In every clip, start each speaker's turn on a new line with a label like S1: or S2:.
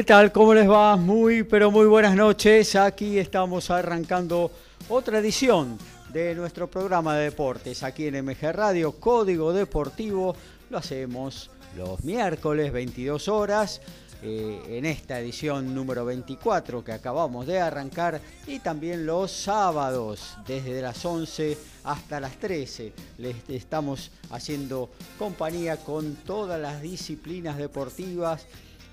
S1: ¿Qué tal? ¿Cómo les va? Muy, pero muy buenas noches. Aquí estamos arrancando otra edición de nuestro programa de deportes aquí en MG Radio, Código Deportivo. Lo hacemos los miércoles, 22 horas, eh, en esta edición número 24 que acabamos de arrancar, y también los sábados, desde las 11 hasta las 13. Les estamos haciendo compañía con todas las disciplinas deportivas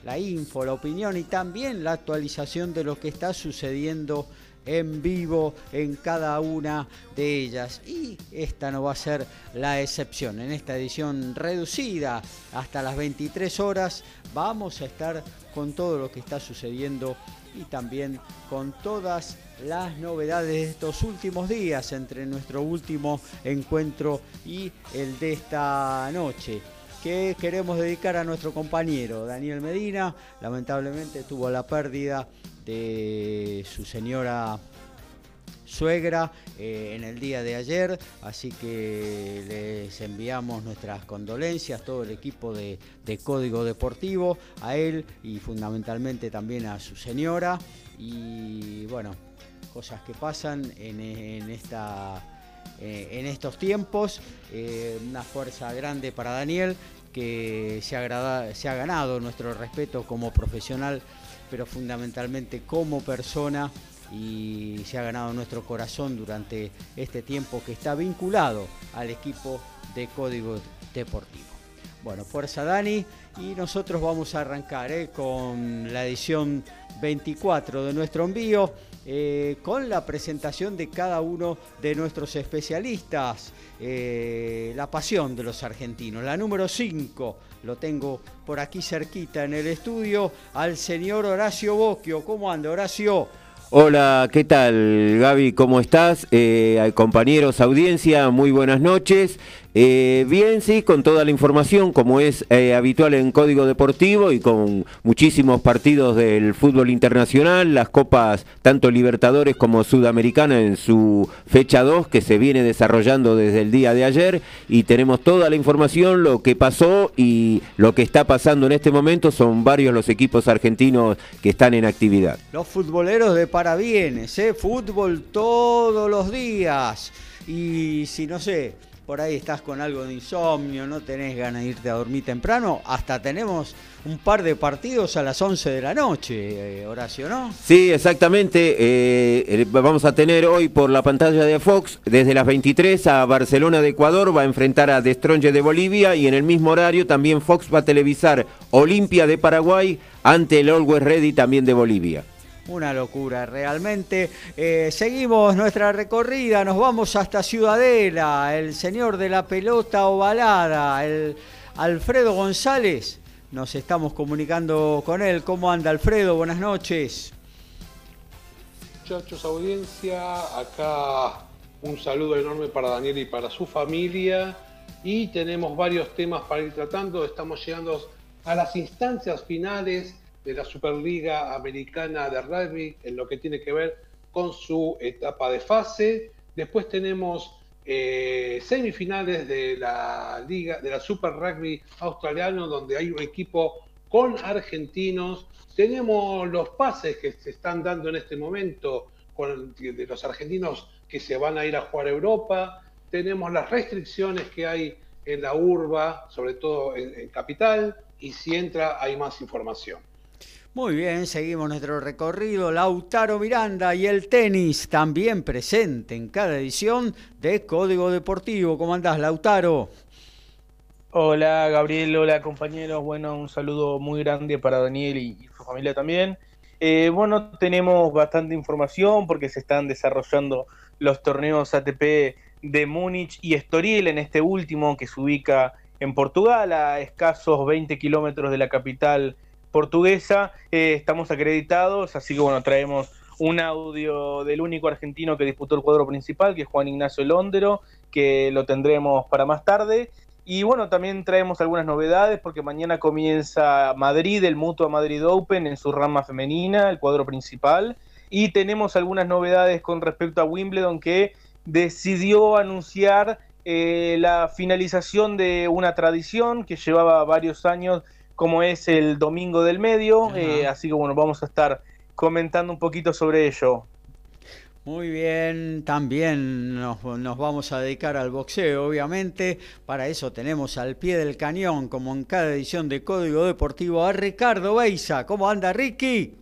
S1: la info, la opinión y también la actualización de lo que está sucediendo en vivo en cada una de ellas. Y esta no va a ser la excepción. En esta edición reducida hasta las 23 horas vamos a estar con todo lo que está sucediendo y también con todas las novedades de estos últimos días entre nuestro último encuentro y el de esta noche que queremos dedicar a nuestro compañero Daniel Medina. Lamentablemente tuvo la pérdida de su señora suegra eh, en el día de ayer, así que les enviamos nuestras condolencias, todo el equipo de, Código Deportivo, a él y fundamentalmente también a su señora. Y bueno, cosas que pasan en, esta, eh, en estos tiempos. Eh, una fuerza grande para Daniel, que se ha, ganado nuestro respeto como profesional, pero fundamentalmente como persona y se ha ganado nuestro corazón durante este tiempo que está vinculado al equipo de Código Deportivo. Bueno, fuerza Dani y nosotros vamos a arrancar eh, con la edición 24 de nuestro envío. Eh, con la presentación de cada uno de nuestros especialistas. Eh, la pasión de los argentinos. La número 5 lo tengo por aquí cerquita en el estudio al señor Horacio Bocchio. ¿Cómo anda, Horacio?
S2: Hola, ¿qué tal Gaby? ¿Cómo estás? Eh, compañeros, audiencia, muy buenas noches. Eh, bien, sí, con toda la información, como es eh, habitual en Código Deportivo y con muchísimos partidos del fútbol internacional, las copas tanto Libertadores como Sudamericana en su fecha 2 que se viene desarrollando desde el día de ayer y tenemos toda la información, lo que pasó y lo que está pasando en este momento, son varios los equipos argentinos que están en actividad.
S1: Los futboleros de parabienes, ¿eh? fútbol todos los días y si no sé, por ahí estás con algo de insomnio, no tenés ganas de irte a dormir temprano, hasta tenemos un par de partidos a las 11 de la noche, eh, Horacio, ¿no?
S2: Sí, exactamente. Eh, vamos a tener hoy por la pantalla de Fox, desde las 23 a Barcelona de Ecuador, va a enfrentar a Destronje de Bolivia y en el mismo horario también Fox va a televisar Olimpia de Paraguay ante el Always Ready también de Bolivia.
S1: Una locura, realmente. Eh, seguimos nuestra recorrida, nos vamos hasta Ciudadela, el señor de la pelota ovalada, el Alfredo González. Nos estamos comunicando con él. ¿Cómo anda Alfredo? Buenas noches.
S3: Muchachos, audiencia, acá un saludo enorme para Daniel y para su familia. Y tenemos varios temas para ir tratando. Estamos llegando a las instancias finales de la Superliga Americana de Rugby en lo que tiene que ver con su etapa de fase. Después tenemos eh, semifinales de la Liga, de la Super Rugby australiano, donde hay un equipo con argentinos. Tenemos los pases que se están dando en este momento de los argentinos que se van a ir a jugar a Europa. Tenemos las restricciones que hay en la urba, sobre todo en capital, y si entra hay más información.
S1: Muy bien, seguimos nuestro recorrido. Lautaro Miranda y el tenis también presente en cada edición de Código Deportivo. ¿Cómo andás, Lautaro?
S4: Hola Gabriel, hola compañeros, bueno, un saludo muy grande para Daniel y, su familia también. Eh, bueno, tenemos bastante información porque se están desarrollando los torneos ATP de Múnich y Estoril en este último que se ubica en Portugal, a escasos 20 kilómetros de la capital portuguesa. Eh, estamos acreditados, así que bueno, traemos un audio del único argentino que disputó el cuadro principal, que es Juan Ignacio Londero, que lo tendremos para más tarde. Y bueno, también traemos algunas novedades porque mañana comienza Madrid, el Mutua Madrid Open en su rama femenina, el cuadro principal. Y tenemos algunas novedades con respecto a Wimbledon que decidió anunciar eh, la finalización de una tradición que llevaba varios años, como es el Domingo del Medio. Eh, así que bueno, vamos a estar comentando un poquito sobre ello.
S1: Muy bien, también nos, vamos a dedicar al boxeo, obviamente. Para eso tenemos al pie del cañón, como en cada edición de Código Deportivo, a Ricardo Beisa. ¿Cómo anda, Ricky?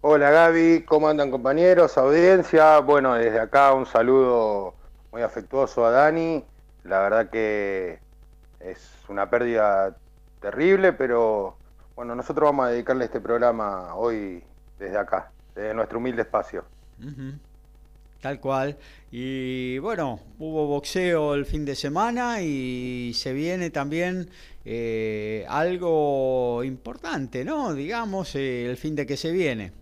S5: Hola, Gaby. ¿Cómo andan, compañeros? Audiencia. Bueno, desde acá un saludo muy afectuoso a Dani. La verdad que es una pérdida terrible, pero bueno, nosotros vamos a dedicarle este programa hoy desde acá, desde nuestro humilde espacio.
S1: Tal cual. Y bueno, hubo boxeo el fin de semana y se viene también eh, algo importante, ¿no? Digamos, eh, el fin de que se viene.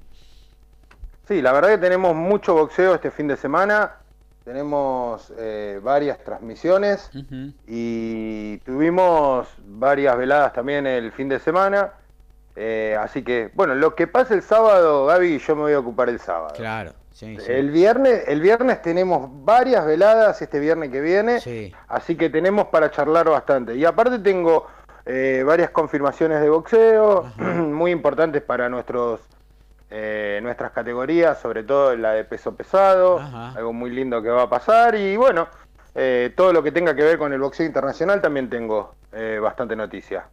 S5: Sí, la verdad que tenemos mucho boxeo este fin de semana. Tenemos eh, varias transmisiones y tuvimos varias veladas también el fin de semana. así que, bueno, lo que pasa el sábado, Gaby, yo me voy a ocupar el sábado.
S1: Claro.
S5: El, viernes, el viernes tenemos varias veladas este viernes que viene, así que tenemos para charlar bastante. Y aparte tengo eh, varias confirmaciones de boxeo, muy importantes para nuestros eh, nuestras categorías, sobre todo la de peso pesado, algo muy lindo que va a pasar. Y bueno, eh, todo lo que tenga que ver con el boxeo internacional también tengo bastante noticia.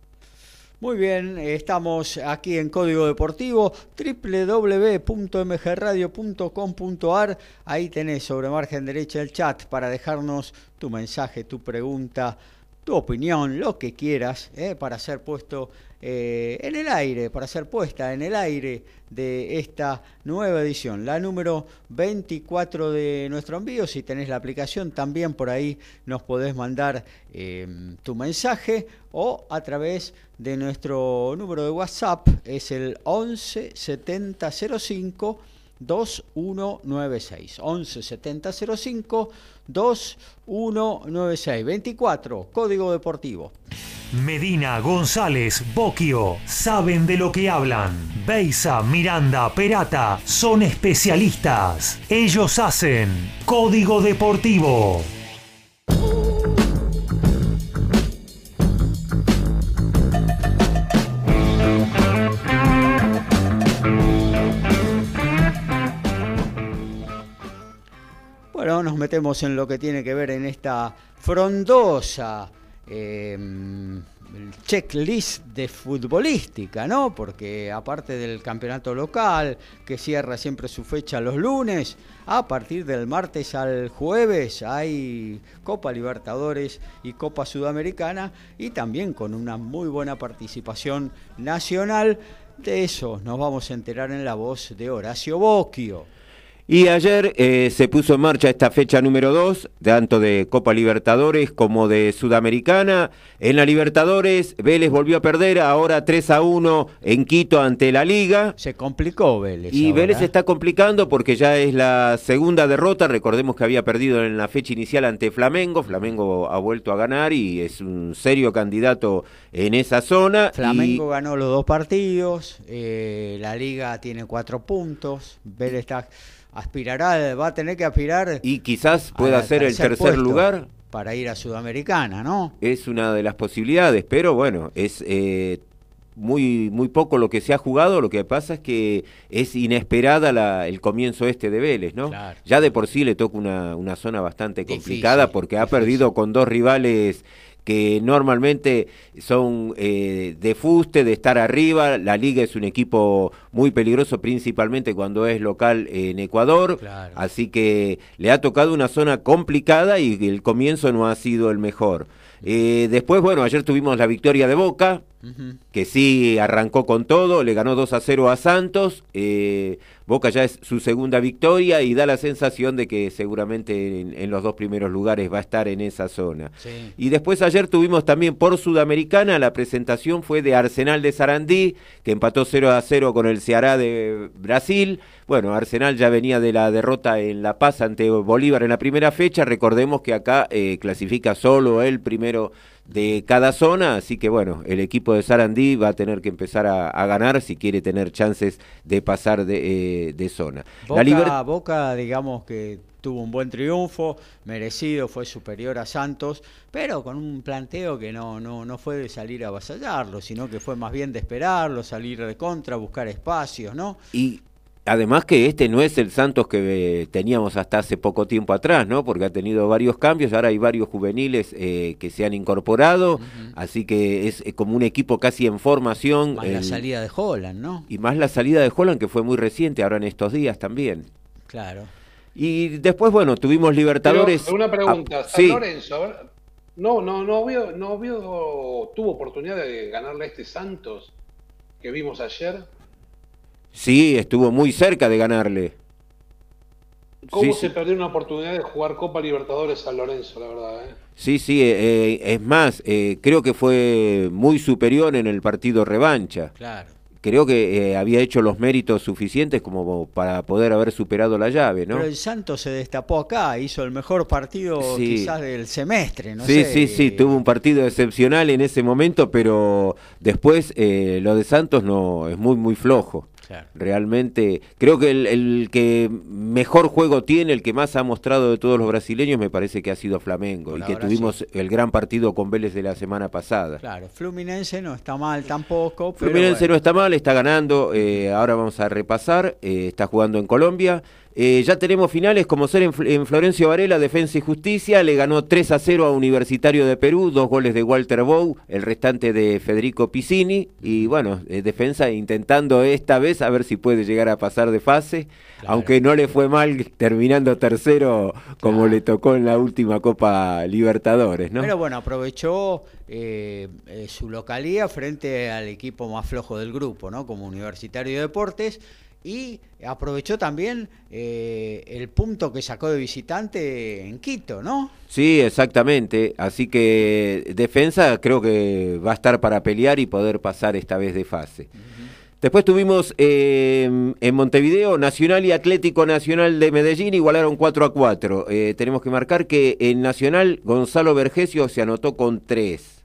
S1: Muy bien, estamos aquí en Código Deportivo, www.mgradio.com.ar. Ahí tenés sobre margen derecha el chat para dejarnos tu mensaje, tu pregunta, tu opinión, lo que quieras, eh, para ser puesto eh, en el aire, para ser puesta en el aire de esta nueva edición, la número 24 de nuestro envío. Si tenés la aplicación, también por ahí nos podés mandar em, tu mensaje o a través de nuestro número de WhatsApp, es el 11 70 05 2196 11 70 05 2196 24 Código Deportivo
S6: Medina, González, Boquio, saben de lo que hablan. Beisa, Miranda, Perata, son especialistas. Ellos hacen Código Deportivo.
S1: Bueno, nos metemos en lo que tiene que ver en esta frondosa eh, checklist de futbolística, ¿no? Porque aparte del campeonato local, que cierra siempre su fecha los lunes, a partir del martes al jueves hay Copa Libertadores y Copa Sudamericana y también con una muy buena participación nacional. De eso nos vamos a enterar en la voz de Horacio Bocchio.
S2: Y ayer eh, se puso en marcha esta fecha número 2, tanto de Copa Libertadores como de Sudamericana. En la Libertadores, Vélez volvió a perder, ahora 3 a 1 en Quito ante la Liga.
S1: Se complicó Vélez.
S2: Y Vélez se está complicando porque ya es la segunda derrota. Recordemos que había perdido en la fecha inicial ante Flamengo. Flamengo ha vuelto a ganar y es un serio candidato en esa zona.
S1: Flamengo ganó los dos partidos, eh, la Liga tiene cuatro puntos, Vélez está aspirará, va a tener que aspirar.
S2: Y quizás pueda ser el tercer lugar.
S1: Para ir a Sudamericana, ¿no?
S2: Es una de las posibilidades, pero bueno, es eh, muy, muy poco lo que se ha jugado. Lo que pasa es que es inesperada la, el comienzo este de Vélez, ¿no? Ya de por sí le toca una, una zona bastante complicada porque ha perdido con dos rivales que normalmente son eh, de fuste, de estar arriba. La liga es un equipo muy peligroso, principalmente cuando es local en Ecuador. Así que le ha tocado una zona complicada y el comienzo no ha sido el mejor. Eh, después, bueno, ayer tuvimos la victoria de Boca, que sí arrancó con todo, le ganó 2 a 0 a Santos. Eh, Boca ya es su segunda victoria y da la sensación de que seguramente en, los dos primeros lugares va a estar en esa zona. Y después ayer tuvimos también por Sudamericana, la presentación fue de Arsenal de Sarandí, que empató 0 a 0 con el Ceará de Brasil. Bueno, Arsenal ya venía de la derrota en La Paz ante Bolívar en la primera fecha. Recordemos que acá eh, clasifica solo el primero de cada zona, así que bueno, el equipo de Sarandí va a tener que empezar a, ganar si quiere tener chances de pasar de, eh, zona.
S1: Boca, la Boca, digamos que tuvo un buen triunfo, merecido, fue superior a Santos, pero con un planteo que no, no, no fue de salir a avasallarlo, sino que fue más bien de esperarlo, salir de contra, buscar espacios, ¿no?
S2: Y Además que este no es el Santos que eh, teníamos hasta hace poco tiempo atrás, ¿no? Porque ha tenido varios cambios, ahora hay varios juveniles eh, que se han incorporado, así que es eh, como un equipo casi en formación.
S1: Más la salida de Holland, ¿no?
S2: Y más la salida de Holland que fue muy reciente, ahora en estos días también.
S1: Claro.
S2: Y después, bueno, tuvimos Libertadores.
S3: una ah, pregunta, San Lorenzo, no, no, no vio, no vio, tuvo oportunidad de ganarle a este Santos que vimos ayer.
S2: Sí, estuvo muy cerca de ganarle.
S3: ¿Cómo se perdió una oportunidad de jugar Copa Libertadores a Lorenzo, la verdad? Eh?
S2: Sí, sí, eh, eh, es más, creo que fue muy superior en el partido revancha.
S1: Claro.
S2: Creo que había hecho los méritos suficientes como para poder haber superado la llave, ¿no?
S1: Pero el Santos se destapó acá, hizo el mejor partido quizás del semestre, ¿no?
S2: Sí, sí, sí, tuvo un partido excepcional en ese momento, pero después lo de Santos no es muy, muy flojo. Realmente, creo que el, que mejor juego tiene, el que más ha mostrado de todos los brasileños, me parece que ha sido Flamengo. y que tuvimos el gran partido con Vélez de la semana pasada.
S1: Claro, Fluminense no está mal tampoco.
S2: Fluminense no está mal, está ganando. Eh, ahora vamos a repasar. Eh, está jugando en Colombia. Eh, ya tenemos finales como ser en, Florencio Varela, Defensa y Justicia, le ganó 3 a 0 a Universitario de Perú, dos goles de Walter Bow, el restante de Federico Piscini, y bueno, eh, Defensa intentando esta vez a ver si puede llegar a pasar de fase, aunque no le fue mal terminando tercero como le tocó en la última Copa Libertadores, ¿no?
S1: Pero bueno, aprovechó eh, su localía frente al equipo más flojo del grupo, ¿no? Como Universitario de Deportes y aprovechó también eh, el punto que sacó de visitante en Quito, ¿no?
S2: Sí, exactamente. Así que defensa creo que va a estar para pelear y poder pasar esta vez de fase. Después tuvimos em, en Montevideo Nacional y Atlético Nacional de Medellín igualaron 4 a 4. Eh, tenemos que marcar que en Nacional Gonzalo Vergesio se anotó con 3.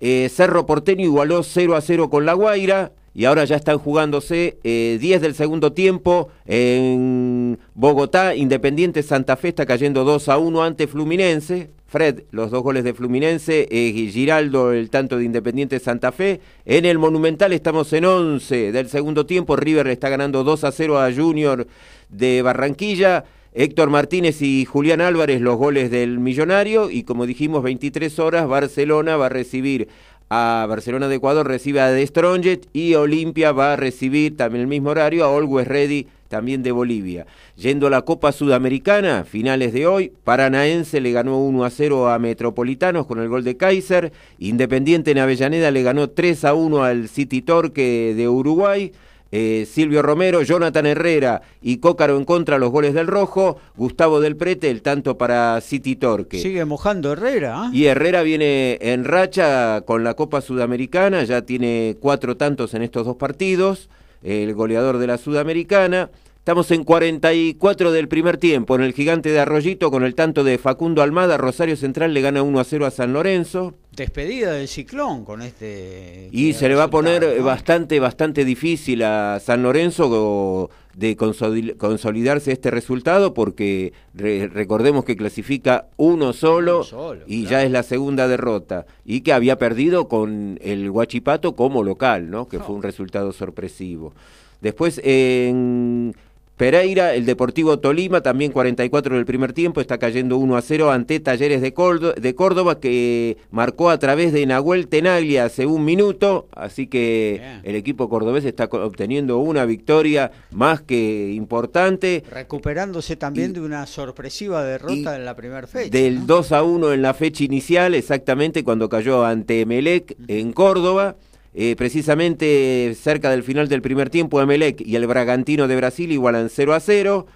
S2: Eh, Cerro Porteño igualó 0 a 0 con La Guaira y ahora ya están jugándose 10 eh, del segundo tiempo en Bogotá. Independiente Santa Fe está cayendo 2 a 1 ante Fluminense. Fred, los dos goles de Fluminense, eh, Giraldo, el tanto de Independiente Santa Fe. En el Monumental estamos en 11 del segundo tiempo. River está ganando 2 a 0 a Junior de Barranquilla. Héctor Martínez y Julián Álvarez los goles del Millonario. Y como dijimos 23 horas Barcelona va a recibir a Barcelona de Ecuador recibe a De Stronget y Olimpia va a recibir también el mismo horario a Always Ready también de Bolivia. Yendo a la Copa Sudamericana, finales de hoy, Paranaense le ganó 1 a 0 a Metropolitanos con el gol de Kaiser, Independiente en Avellaneda le ganó 3 a 1 al City Torque de Uruguay, eh, Silvio Romero, Jonathan Herrera y Cócaro en contra los goles del Rojo, Gustavo del Prete el tanto para City Torque.
S1: Sigue mojando Herrera. ¿ah?
S2: Y Herrera viene en racha con la Copa Sudamericana, ya tiene cuatro tantos en estos dos partidos, el goleador de la Sudamericana. Estamos en 44 del primer tiempo. En el gigante de Arroyito, con el tanto de Facundo Almada, Rosario Central le gana 1 a 0 a San Lorenzo.
S1: Despedida del ciclón con este.
S2: Y se le va a poner bastante, bastante difícil a San Lorenzo de consolidarse este resultado, porque recordemos que clasifica uno solo, y ya es la segunda derrota. Y que había perdido con el Guachipato como local, ¿no? Que fue un resultado sorpresivo. Después en Pereira, el Deportivo Tolima, también 44 del primer tiempo, está cayendo 1 a 0 ante Talleres de Córdoba, que marcó a través de Nahuel Tenaglia hace un minuto, así que el equipo cordobés está obteniendo una victoria más que importante.
S1: Recuperándose también de una sorpresiva derrota en la primera fecha.
S2: Del 2 a 1 en la fecha inicial, exactamente cuando cayó ante Emelec en Córdoba. Eh, precisamente cerca del final del primer tiempo, Emelec y el Bragantino de Brasil igualan 0 a 0.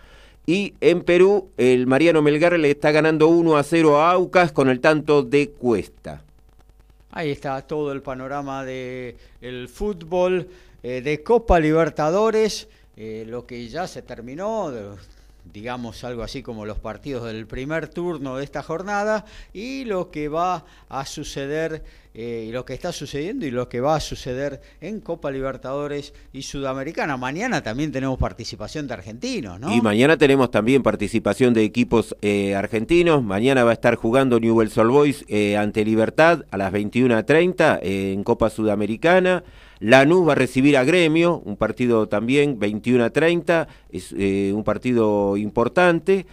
S2: Y en Perú, el Mariano Melgar le está ganando 1 a 0 a Aucas con el tanto de Cuesta.
S1: Ahí está todo el panorama del el fútbol eh, de Copa Libertadores, eh, lo que ya se terminó, digamos algo así como los partidos del primer turno de esta jornada y lo que va a suceder eh, lo que está sucediendo y lo que va a suceder en Copa Libertadores y Sudamericana. Mañana también tenemos participación de argentinos, ¿no?
S2: Y mañana tenemos también participación de equipos eh, argentinos. Mañana va a estar jugando Newell's Old Boys eh, ante Libertad a las 21.30 en Copa Sudamericana. Lanús va a recibir a Gremio, un partido también 21 a 30, es eh, un partido importante.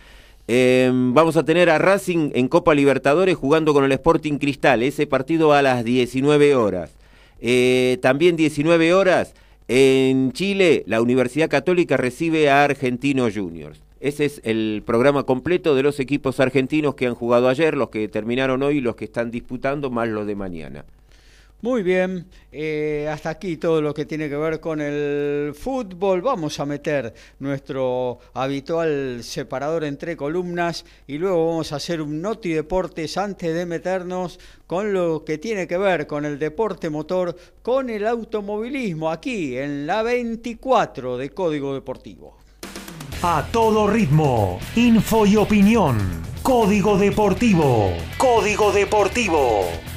S2: Em, vamos a tener a Racing en Copa Libertadores jugando con el Sporting Cristal, ese partido a las 19 horas. Eh, también 19 horas en Chile, la Universidad Católica recibe a Argentinos Juniors. Ese es el programa completo de los equipos argentinos que han jugado ayer, los que terminaron hoy, los que están disputando, más los de mañana.
S1: Muy bien, eh, hasta aquí todo lo que tiene que ver con el fútbol. Vamos a meter nuestro habitual separador entre columnas y luego vamos a hacer un Noti Deportes antes de meternos con lo que tiene que ver con el deporte motor, con el automovilismo, aquí en la 24 de Código Deportivo.
S6: A todo ritmo, info y opinión. Código Deportivo. Código Deportivo.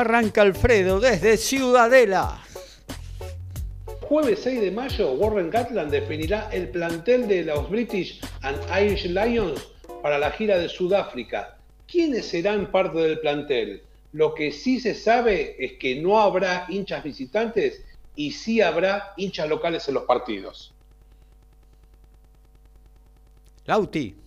S1: Arranca Alfredo desde Ciudadela.
S3: Jueves 6 de mayo, Warren Gatland definirá el plantel de los British and Irish Lions para la gira de Sudáfrica. ¿Quiénes serán parte del plantel? Lo que sí se sabe es que no habrá hinchas visitantes y sí habrá hinchas locales en los partidos.
S1: Lauti.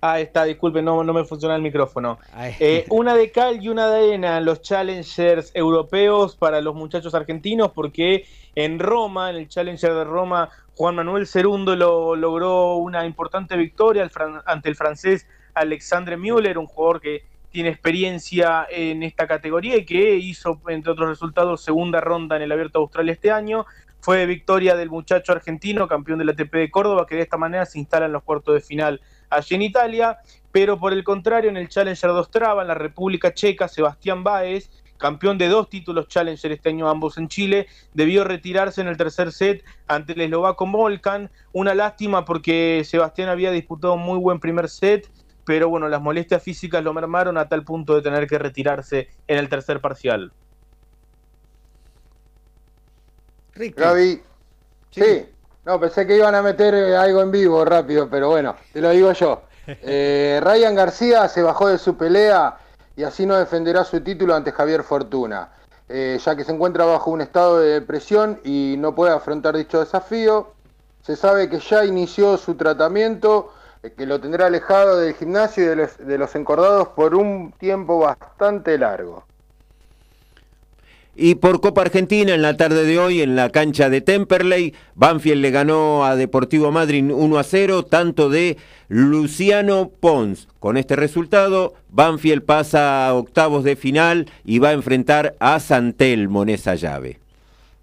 S4: Ah, está, disculpe, no, no me funciona el micrófono. Eh, una de cal y una de arena, los challengers europeos para los muchachos argentinos, porque en Roma, en el Challenger de Roma, Juan Manuel Cerundo lo, logró una importante victoria ante el francés Alexandre Müller, un jugador que tiene experiencia en esta categoría y que hizo, entre otros resultados, segunda ronda en el Abierto de Australia este año. Fue victoria del muchacho argentino, campeón de la ATP de Córdoba, que de esta manera se instala en los cuartos de final allí en Italia, pero por el contrario en el Challenger de Ostrava, en la República Checa, Sebastián Báez, campeón de dos títulos Challenger este año ambos en Chile, debió retirarse en el tercer set ante el eslovaco Volkan, una lástima porque Sebastián había disputado un muy buen primer set, pero bueno, las molestias físicas lo mermaron a tal punto de tener que retirarse en el tercer parcial.
S5: Gaby, sí. No, pensé que iban a meter eh, algo en vivo rápido, pero bueno, te lo digo yo. Eh, Ryan García se bajó de su pelea y así no defenderá su título ante Javier Fortuna, eh, ya que se encuentra bajo un estado de depresión y no puede afrontar dicho desafío. Se sabe que ya inició su tratamiento, que lo tendrá alejado del gimnasio y de los encordados por un tiempo bastante largo.
S2: Y por Copa Argentina, en la tarde de hoy, en la cancha de Temperley, Banfield le ganó a Deportivo Madrid 1 a 0, tanto de Luciano Pons. Con este resultado, Banfield pasa a octavos de final y va a enfrentar a Santelmo en esa llave.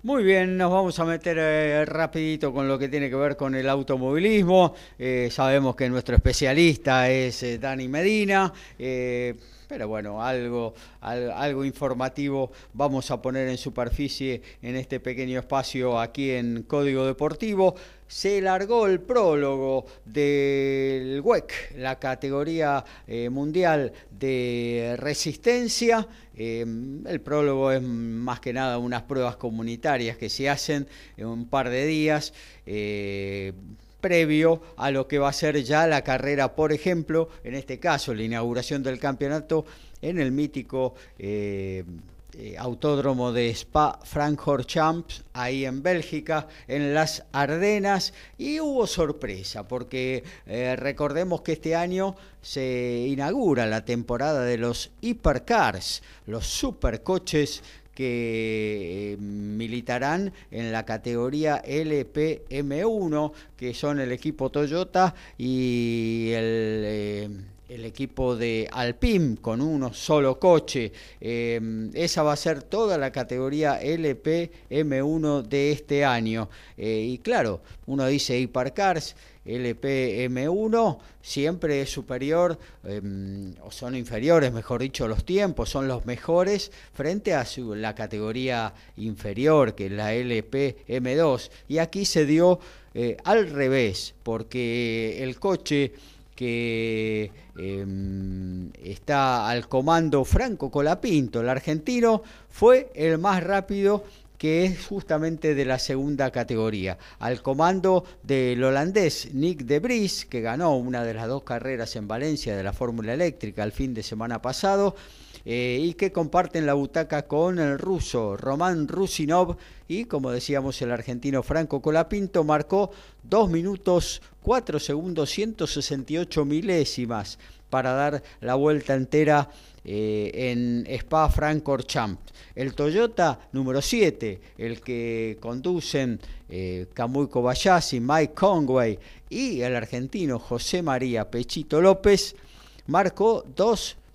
S1: Muy bien, nos vamos a meter eh, rapidito con lo que tiene que ver con el automovilismo. Eh, sabemos que nuestro especialista es eh, Dani Medina. Pero bueno, algo, algo informativo vamos a poner en superficie en este pequeño espacio aquí en Código Deportivo. Se largó el prólogo del WEC, la categoría eh, mundial de resistencia. Em, el prólogo es más que nada unas pruebas comunitarias que se hacen en un par de días. Eh, previo a lo que va a ser ya la carrera, por ejemplo, en este caso, la inauguración del campeonato en el mítico eh, autódromo de Spa Francorchamps, ahí en Bélgica, en las Ardenas, y hubo sorpresa, porque eh, recordemos que este año se inaugura la temporada de los hipercars, los supercoches que eh, militarán en la categoría LPM1, que son el equipo Toyota y el... el equipo de Alpine con uno solo coche. Eh, esa va a ser toda la categoría LPM1 de este año. y claro, uno dice Hipercars LPM1 siempre es superior, em, o son inferiores, mejor dicho, los tiempos, son los mejores frente a la categoría inferior, que es la LPM2. Y aquí se dio eh, al revés, porque el coche que em, está al comando Franco Colapinto, el argentino, fue el más rápido que es justamente de la segunda categoría, al comando del holandés Nick de Vries, que ganó una de las dos carreras en Valencia de la Fórmula Eléctrica el fin de semana pasado, eh, y que comparten la butaca con el ruso Román Rusinov y, como decíamos, el argentino Franco Colapinto marcó 2 minutos 4 segundos 168 milésimas para dar la vuelta entera eh, en Spa Francorchamps. El Toyota número 7, el que conducen eh, Kamui Kobayashi, Mike Conway y el argentino José María Pechito López, marcó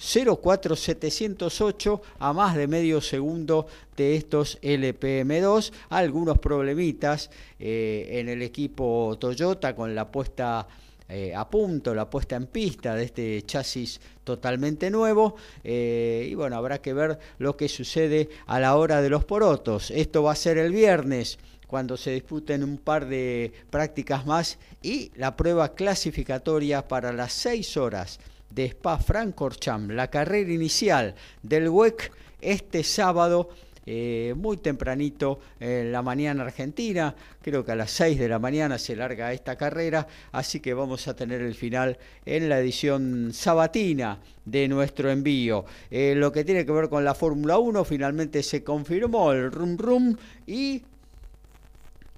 S1: 2.04.708 a más de medio segundo de estos LPM2. Algunos problemitas eh, en el equipo Toyota con la puesta eh, a punto, la puesta en pista de este chasis totalmente nuevo. Eh, y bueno, habrá que ver lo que sucede a la hora de los porotos. Esto va a ser el viernes cuando se disputen un par de prácticas más y la prueba clasificatoria para las 6 horas de Spa Francorchamps, la carrera inicial del WEC este sábado eh, muy tempranito en la mañana argentina, creo que a las 6 de la mañana se larga esta carrera, así que vamos a tener el final en la edición sabatina de nuestro envío. Eh, lo que tiene que ver con la Fórmula 1, finalmente se confirmó el rum rum y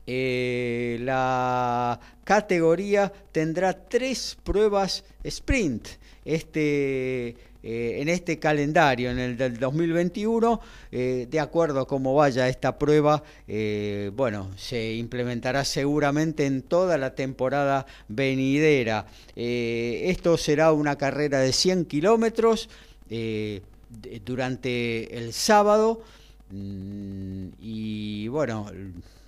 S1: eh, la categoría tendrá tres pruebas sprint. Este eh, en este calendario, en el del 2021, eh, de acuerdo a cómo vaya esta prueba, eh, bueno, se implementará seguramente en toda la temporada venidera. esto será una carrera de 100 kilómetros durante el sábado mm, y bueno,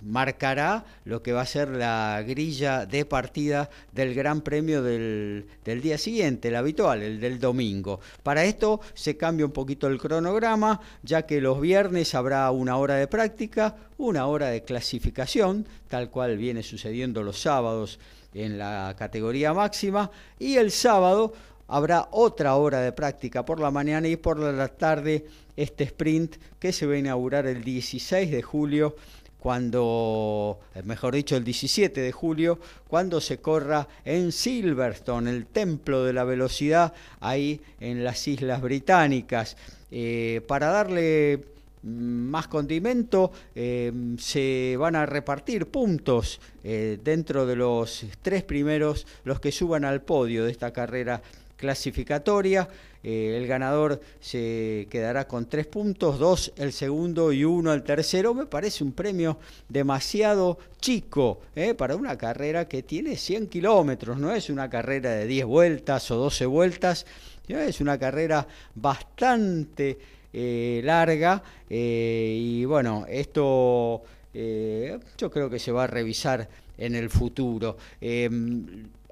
S1: marcará lo que va a ser la grilla de partida del Gran Premio del, día siguiente, el habitual, el del domingo. Para esto se cambia un poquito el cronograma, ya que los viernes habrá una hora de práctica, una hora de clasificación, tal cual viene sucediendo los sábados en la categoría máxima, y el sábado habrá otra hora de práctica por la mañana y por la tarde este sprint que se va a inaugurar el 16 de julio cuando, eh, mejor dicho, el 17 de julio, cuando se corra en Silverstone, el templo de la velocidad, ahí en las Islas Británicas. Eh, para darle mm, más condimento, eh, se van a repartir puntos dentro de los tres primeros, los que suban al podio de esta carrera clasificatoria. Eh, el ganador se quedará con tres puntos, dos el segundo y uno el tercero. Me parece un premio demasiado chico eh, para una carrera que tiene 100 kilómetros. No es una carrera de 10 vueltas o 12 vueltas, es una carrera bastante eh, larga. y bueno, esto yo creo que se va a revisar en el futuro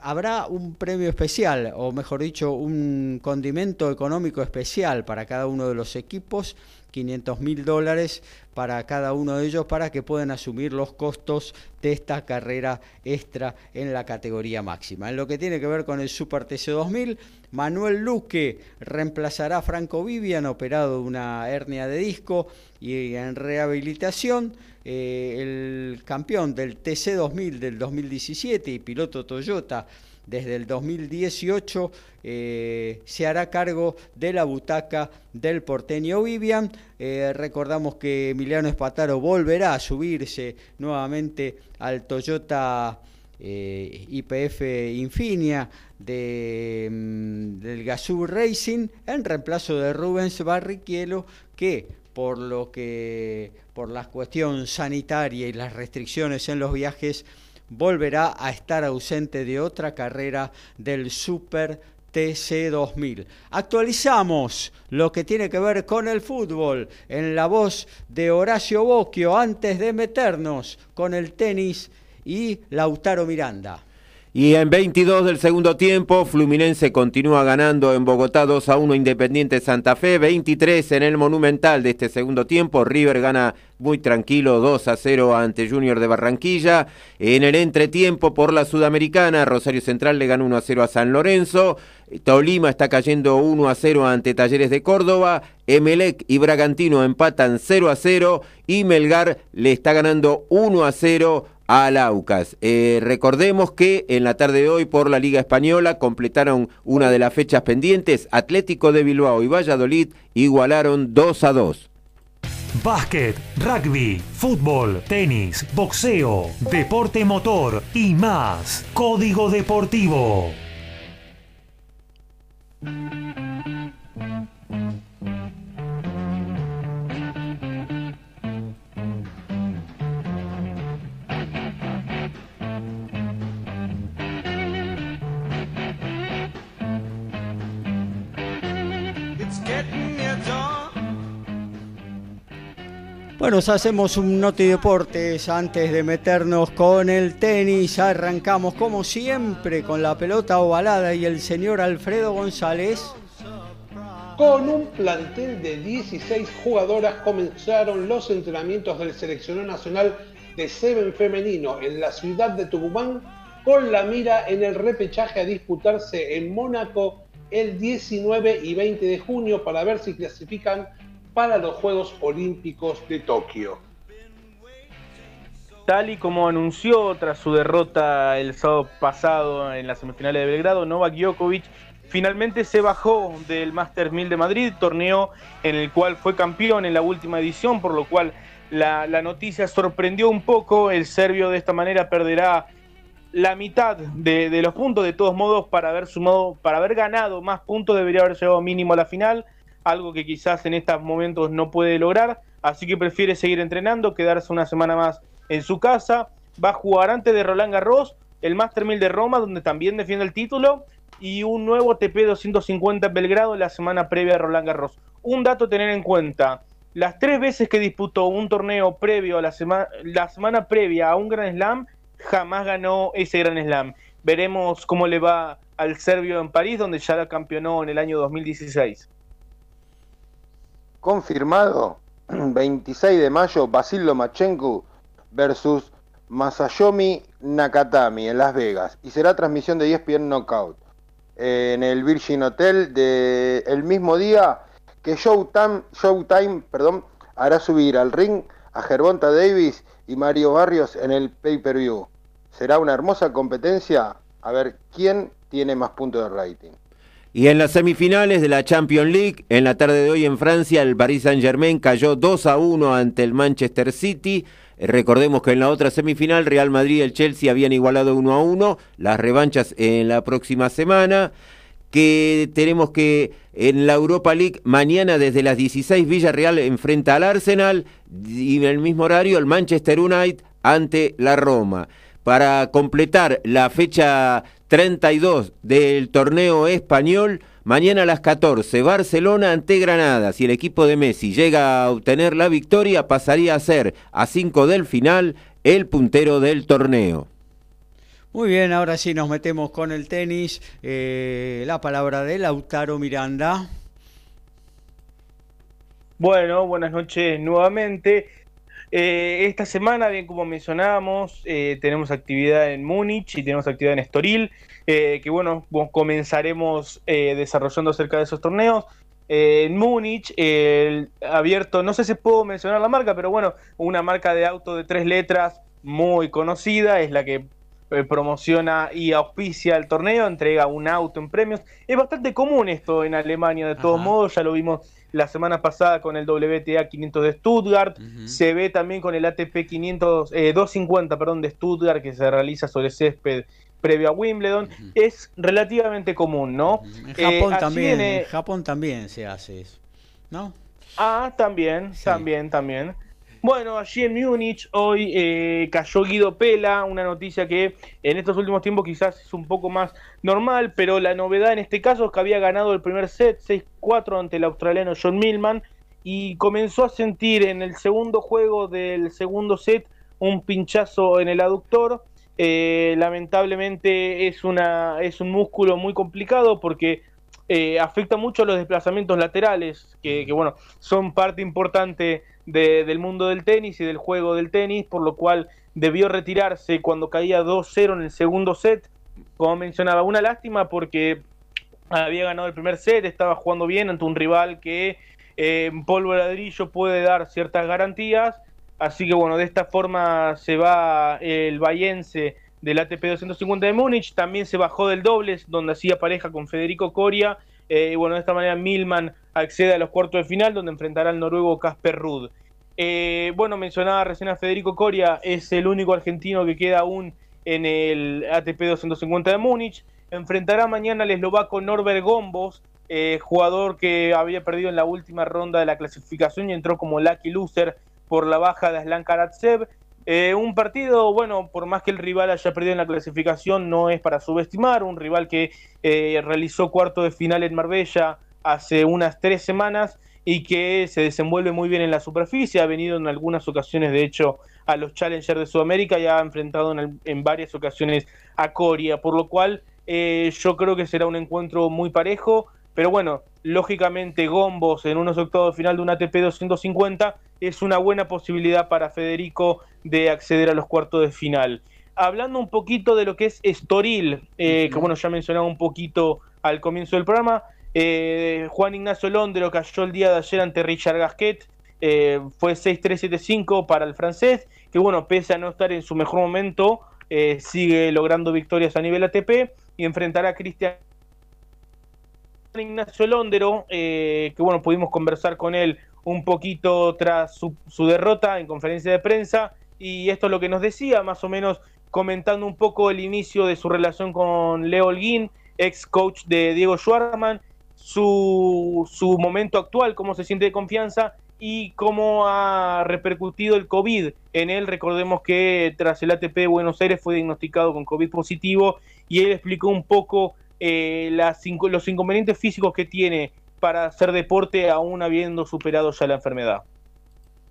S1: habrá un premio especial, o mejor dicho, un condimento económico especial para cada uno de los equipos 500 mil dólares para cada uno de ellos para que puedan asumir los costos de esta carrera extra en la categoría máxima. En lo que tiene que ver con el Super TC2000, Manuel Luque reemplazará a Franco Vivian, operado de una hernia de disco y en rehabilitación. Eh, el campeón del TC2000 del 2017 y piloto Toyota desde el 2018 eh, se hará cargo de la butaca del porteño Vivian. Eh, recordamos que Emiliano Espataro volverá a subirse nuevamente al Toyota IPF Infinia mm, del Gazoo Racing en reemplazo de Rubens Barrichello que por lo que por la cuestión sanitaria y las restricciones en los viajes volverá a estar ausente de otra carrera del Super TC2000. Actualizamos lo que tiene que ver con el fútbol en la voz de Horacio Bocchio antes de meternos con el tenis y Lautaro Miranda.
S2: Y en 22 del segundo tiempo, Fluminense continúa ganando en Bogotá 2 a 1 Independiente Santa Fe, 23 en el Monumental de este segundo tiempo, River gana muy tranquilo 2 a 0 ante Junior de Barranquilla. En el entretiempo por la Sudamericana, Rosario Central le gana 1 a 0 a San Lorenzo, Tolima está cayendo 1 a 0 ante Talleres de Córdoba, Emelec y Bragantino empatan 0 a 0 y Melgar le está ganando 1 a 0 al Aucas. Eh, recordemos que en la tarde de hoy por la Liga Española completaron una de las fechas pendientes. Atlético de Bilbao y Valladolid igualaron 2 a 2.
S6: Básquet, rugby, fútbol, tenis, boxeo, deporte motor y más. Código Deportivo.
S1: Bueno, hacemos un Noti Deportes antes de meternos con el tenis. Arrancamos como siempre con la pelota ovalada y el señor Alfredo González.
S3: Con un plantel de 16 jugadoras comenzaron los entrenamientos del seleccionado nacional de Seven femenino en la ciudad de Tucumán con la mira en el repechaje a disputarse en Mónaco el 19 y 20 de junio para ver si clasifican para los Juegos Olímpicos de Tokio.
S4: Tal y como anunció tras su derrota el sábado pasado en las semifinales de Belgrado, Novak Djokovic finalmente se bajó del Master 1000 de Madrid, torneo en el cual fue campeón en la última edición, por lo cual la, noticia sorprendió un poco. El serbio de esta manera perderá la mitad de, de, los puntos. De todos modos, para haber sumado, para haber ganado más puntos, debería haber llegado mínimo a la final algo que quizás en estos momentos no puede lograr, así que prefiere seguir entrenando, quedarse una semana más en su casa, va a jugar antes de Roland Garros, el Master 1000 de Roma, donde también defiende el título, y un nuevo TP 250 en Belgrado la semana previa a Roland Garros. Un dato a tener en cuenta, las tres veces que disputó un torneo previo a la, semana la semana previa a un Grand Slam, jamás ganó ese Grand Slam. Veremos cómo le va al serbio en París, donde ya la campeonó en el año 2016
S5: confirmado 26 de mayo Basil Lomachenko versus Masayomi Nakatami en Las Vegas y será transmisión de ESPN Knockout en el Virgin Hotel de el mismo día que Showtime, hará subir al ring a Gervonta Davis y Mario Barrios en el pay-per-view. Será una hermosa competencia a ver quién tiene más puntos de rating.
S2: Y en las semifinales de la Champions League, en la tarde de hoy en Francia, el Paris Saint-Germain cayó 2 a 1 ante el Manchester City. Eh, recordemos que en la otra semifinal, Real Madrid y el Chelsea habían igualado 1 a 1. Las revanchas en la próxima semana. Que tenemos que en la Europa League, mañana desde las 16, Villarreal enfrenta al Arsenal. Y en el mismo horario, el Manchester United ante la Roma. Para completar la fecha 32 del torneo español. Mañana a las 14, Barcelona ante Granada. Si el equipo de Messi llega a obtener la victoria, pasaría a ser a 5 del final el puntero del torneo.
S1: Muy bien, ahora sí nos metemos con el tenis. Eh, la palabra de Lautaro Miranda.
S4: Bueno, buenas noches nuevamente. Eh, esta semana, bien como mencionábamos, eh, tenemos actividad en Múnich y tenemos actividad en Estoril, que bueno, comenzaremos desarrollando acerca de esos torneos. en Múnich, abierto, no sé si puedo mencionar la marca, pero bueno, una marca de auto de tres letras muy conocida, es la que eh, promociona y auspicia el torneo, entrega un auto en premios. Es bastante común esto en Alemania, de todos modos, ya lo vimos la semana pasada con el WTA 500 de Stuttgart, se ve también con el ATP 500, 250 perdón, de Stuttgart que se realiza sobre césped previo a Wimbledon, es relativamente común, ¿no?
S1: En Japón, eh, también, en Japón también se hace eso, ¿no?
S4: Ah, también, también, también. Bueno, allí en Múnich hoy eh, cayó Guido Pela, una noticia que en estos últimos tiempos quizás es un poco más normal, pero la novedad en este caso es que había ganado el primer set 6-4 ante el australiano John Millman y comenzó a sentir en el segundo juego del segundo set un pinchazo en el aductor. Eh, lamentablemente es, una, es un músculo muy complicado porque eh, afecta mucho a los desplazamientos laterales, que, que bueno, son parte importante del mundo del tenis y del juego del tenis, por lo cual debió retirarse cuando caía 2-0 en el segundo set. Como mencionaba, una lástima porque había ganado el primer set, estaba jugando bien ante un rival que eh, en polvo ladrillo puede dar ciertas garantías. Así que bueno, de esta forma se va el bayense del ATP 250 de Múnich. También se bajó del dobles, donde hacía pareja con Federico Coria. Eh, y bueno, de esta manera Milman accede a los cuartos de final, donde enfrentará al noruego Casper Ruud. Eh, bueno, mencionaba recién a Federico Coria, es el único argentino que queda aún en el ATP 250 de Múnich. Enfrentará mañana al eslovaco Norbert Gombos, eh, jugador que había perdido en la última ronda de la clasificación y entró como lucky loser por la baja de Aslan Karatsev. Eh, un partido, bueno, por más que el rival haya perdido en la clasificación, no es para subestimar. Un rival que realizó cuarto de final en Marbella hace unas tres semanas y que se desenvuelve muy bien en la superficie, ha venido en algunas ocasiones de hecho a los Challengers de Sudamérica y ha enfrentado en, varias ocasiones a Coria, por lo cual eh, yo creo que será un encuentro muy parejo, pero bueno, lógicamente Gombos en unos octavos de final de un ATP 250 es una buena posibilidad para Federico de acceder a los cuartos de final. Hablando un poquito de lo que es Estoril, eh, que bueno, ya mencionaba un poquito al comienzo del programa, eh, Juan Ignacio Londero cayó el día de ayer ante Richard Gasquet. Eh, fue 6-3-7-5 para el francés, que bueno, pese a no estar en su mejor momento, eh, sigue logrando victorias a nivel ATP y enfrentará a Cristian Ignacio Londero, que bueno, pudimos conversar con él un poquito tras su, derrota en conferencia de prensa y esto es lo que nos decía, más o menos comentando un poco el inicio de su relación con Leo Holguín, ex coach de Diego Schwarman su, su momento actual, cómo se siente de confianza y cómo ha repercutido el COVID en él. Recordemos que tras el ATP de Buenos Aires fue diagnosticado con COVID positivo y él explicó un poco eh, las, los inconvenientes físicos que tiene para hacer deporte aún habiendo superado ya la enfermedad.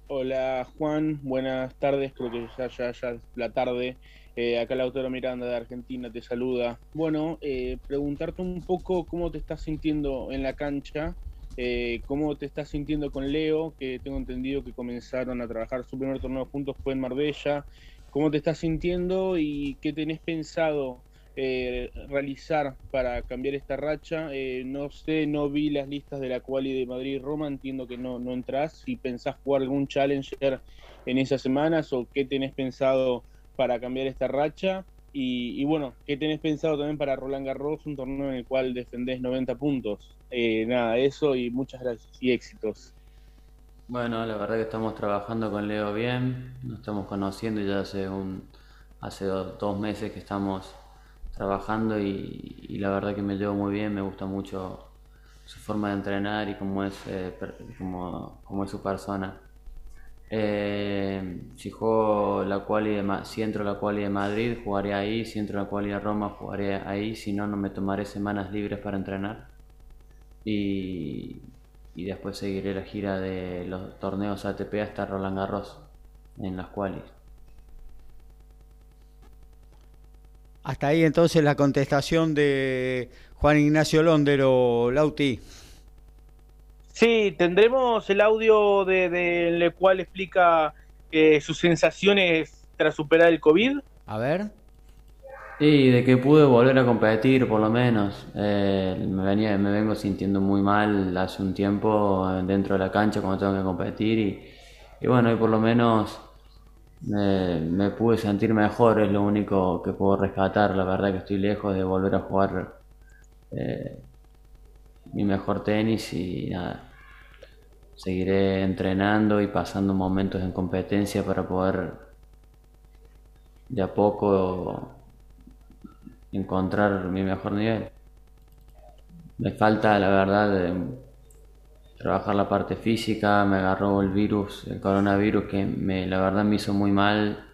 S7: Hola Juan, buenas tardes, creo que ya, ya, ya es la tarde. Eh, acá la autora Miranda de Argentina te saluda. Bueno, eh, preguntarte un poco cómo te estás sintiendo en la cancha, eh, cómo te estás sintiendo con Leo, que tengo entendido que comenzaron a trabajar su primer torneo juntos fue en Marbella. ¿Cómo te estás sintiendo y qué tenés pensado realizar para cambiar esta racha? no sé, no vi las listas de la Quali de Madrid y Roma, entiendo que no, no entras. Si pensás jugar algún Challenger en esas semanas o qué tenés pensado para cambiar esta racha. Y, bueno, ¿qué tenés pensado también para Roland Garros, un torneo en el cual defendés 90 puntos? Eh, nada, eso y muchas gracias y éxitos.
S8: Bueno, la verdad que estamos trabajando con Leo bien, nos estamos conociendo ya hace un hace dos, meses que estamos trabajando y, la verdad que me llevo muy bien, me gusta mucho su forma de entrenar y cómo es, eh, como es su persona. Eh, si juego la quali de, si entro la quali de Madrid, jugaré ahí. Si entro la quali de Roma, jugaré ahí. Si no, no me tomaré semanas libres para entrenar. Y, y después seguiré la gira de los torneos ATP hasta Roland Garros en las qualis.
S1: Hasta ahí entonces la contestación de Juan Ignacio Londero, Lauti.
S4: Sí, tendremos el audio de, de el cual explica eh, sus sensaciones tras superar el COVID.
S1: A ver.
S8: Sí, de que pude volver a competir por lo menos. Eh, me, venía, me vengo sintiendo muy mal hace un tiempo dentro de la cancha cuando tengo que competir y, y bueno, y por lo menos me, pude sentir mejor, es lo único que puedo rescatar. La verdad que estoy lejos de volver a jugar eh, mi mejor tenis y nada. Seguiré entrenando y pasando momentos en competencia para poder de a poco encontrar mi mejor nivel. Me falta, la verdad, trabajar la parte física, me agarró el virus, el coronavirus, que me, la verdad me hizo muy mal.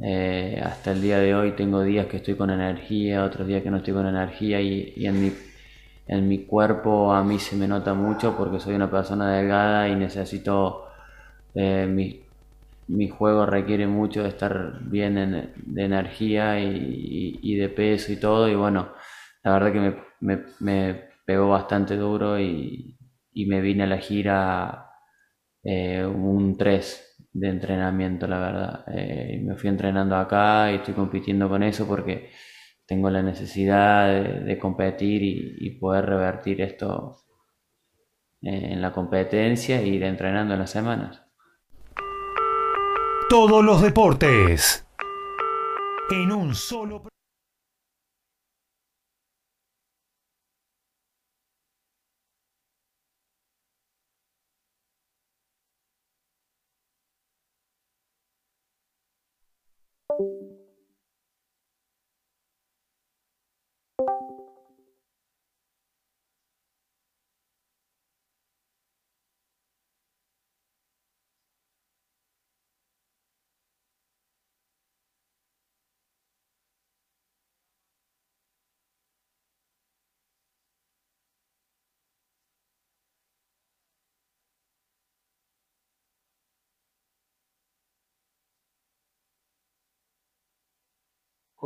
S8: Eh, hasta el día de hoy tengo días que estoy con energía, otros días que no estoy con energía y, en, mi, en mi cuerpo a mí se me nota mucho porque soy una persona delgada y necesito, eh, mi, mi, juego requiere mucho de estar bien de energía y, de peso y todo y bueno, la verdad que me, me, me pegó bastante duro y, y me vine a la gira eh, un 3 de entrenamiento, la verdad. Eh, me fui entrenando acá y estoy compitiendo con eso porque tengo la necesidad de, competir y, poder revertir esto eh, en la competencia y ir entrenando en las semanas.
S6: Todos los deportes en un solo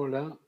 S3: Hola.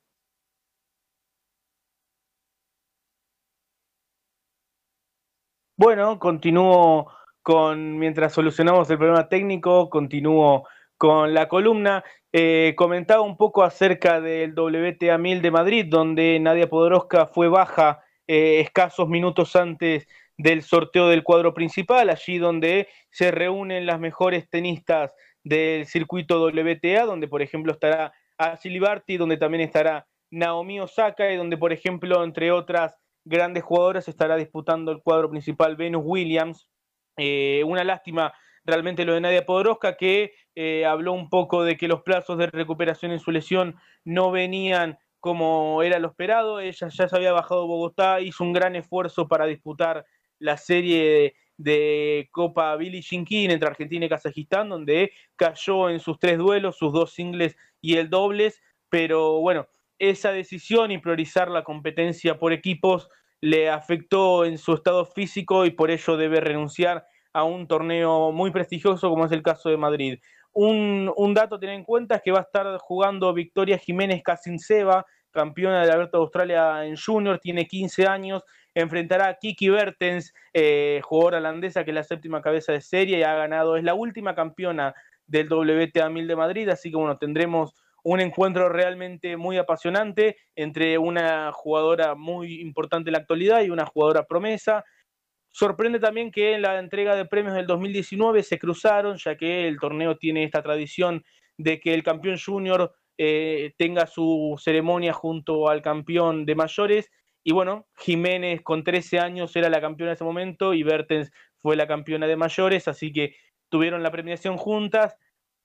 S4: Bueno, continúo con, mientras solucionamos el problema técnico, continúo con la columna. Eh, comentaba un poco acerca del WTA 1000 de Madrid, donde Nadia Podoroska fue baja eh, escasos minutos antes del sorteo del cuadro principal, allí donde se reúnen las mejores tenistas del circuito WTA, donde por ejemplo estará a Silibarti, donde también estará Naomi Osaka y donde, por ejemplo, entre otras grandes jugadoras, estará disputando el cuadro principal Venus Williams. Eh, una lástima realmente lo de Nadia Podoroska, que eh, habló un poco de que los plazos de recuperación en su lesión no venían como era lo esperado. Ella ya se había bajado Bogotá, hizo un gran esfuerzo para disputar la serie de, Copa Billie Jean King entre Argentina y Kazajistán, donde cayó en sus tres duelos, sus dos singles y el dobles, pero bueno, esa decisión y priorizar la competencia por equipos le afectó en su estado físico y por ello debe renunciar a un torneo muy prestigioso como es el caso de Madrid. Un, dato a tener en cuenta es que va a estar jugando Victoria Jiménez Casinceva, campeona de la Abierto de Australia en Junior, tiene 15 años, enfrentará a Kiki Bertens, eh, jugadora holandesa que es la séptima cabeza de serie y ha ganado, es la última campeona del WTA 1000 de Madrid, así que bueno, tendremos un encuentro realmente muy apasionante entre una jugadora muy importante en la actualidad y una jugadora promesa. Sorprende también que en la entrega de premios del 2019 se cruzaron, ya que el torneo tiene esta tradición de que el campeón junior eh, tenga su ceremonia junto al campeón de mayores. Y bueno, Jiménez con 13 años era la campeona en ese momento y Bertens fue la campeona de mayores, así que tuvieron la premiación juntas,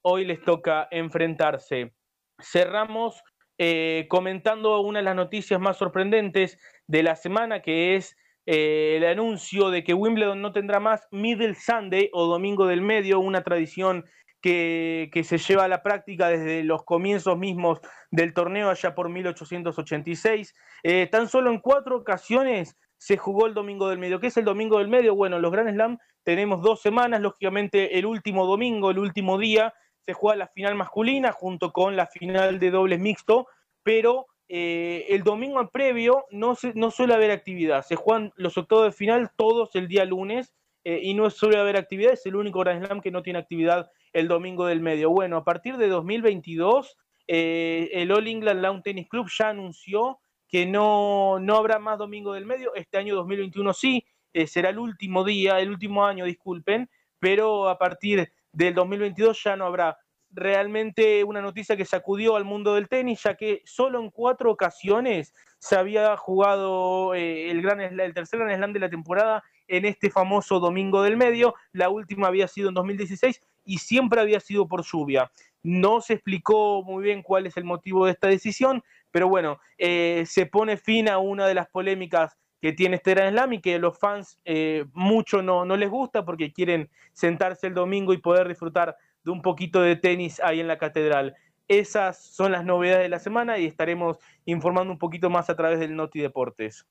S4: hoy les toca enfrentarse. Cerramos eh, comentando una de las noticias más sorprendentes de la semana, que es eh, el anuncio de que Wimbledon no tendrá más Middle Sunday o Domingo del Medio, una tradición que, se lleva a la práctica desde los comienzos mismos del torneo allá por 1886. Eh, tan solo en cuatro ocasiones se jugó el Domingo del Medio. ¿Qué es el Domingo del Medio? Bueno, los Grand Slam tenemos dos semanas, lógicamente el último domingo, el último día, se juega la final masculina junto con la final de dobles mixto, pero eh, el domingo previo no, no suele haber actividad. Se juegan los octavos de final todos el día lunes eh, y no suele haber actividad. Es el único Grand Slam que no tiene actividad el domingo del medio. Bueno, a partir de 2022, eh, el All England Lawn Tennis Club ya anunció que no, no habrá más domingo del medio. Este año 2021 sí, será el último día, el último año, disculpen, pero a partir del 2022 ya no habrá realmente una noticia que sacudió al mundo del tenis, ya que solo en cuatro ocasiones se había jugado eh, el, gran, el tercer Gran Slam de la temporada en este famoso domingo del medio. La última había sido en 2016 y siempre había sido por lluvia. No se explicó muy bien cuál es el motivo de esta decisión, pero bueno, eh, se pone fin a una de las polémicas que tiene este Gran Slam y que los fans eh, mucho no, no les gusta porque quieren sentarse el domingo y poder disfrutar de un poquito de tenis ahí en la catedral. Esas son las novedades de la semana y estaremos informando un poquito más a través del Noti Deportes.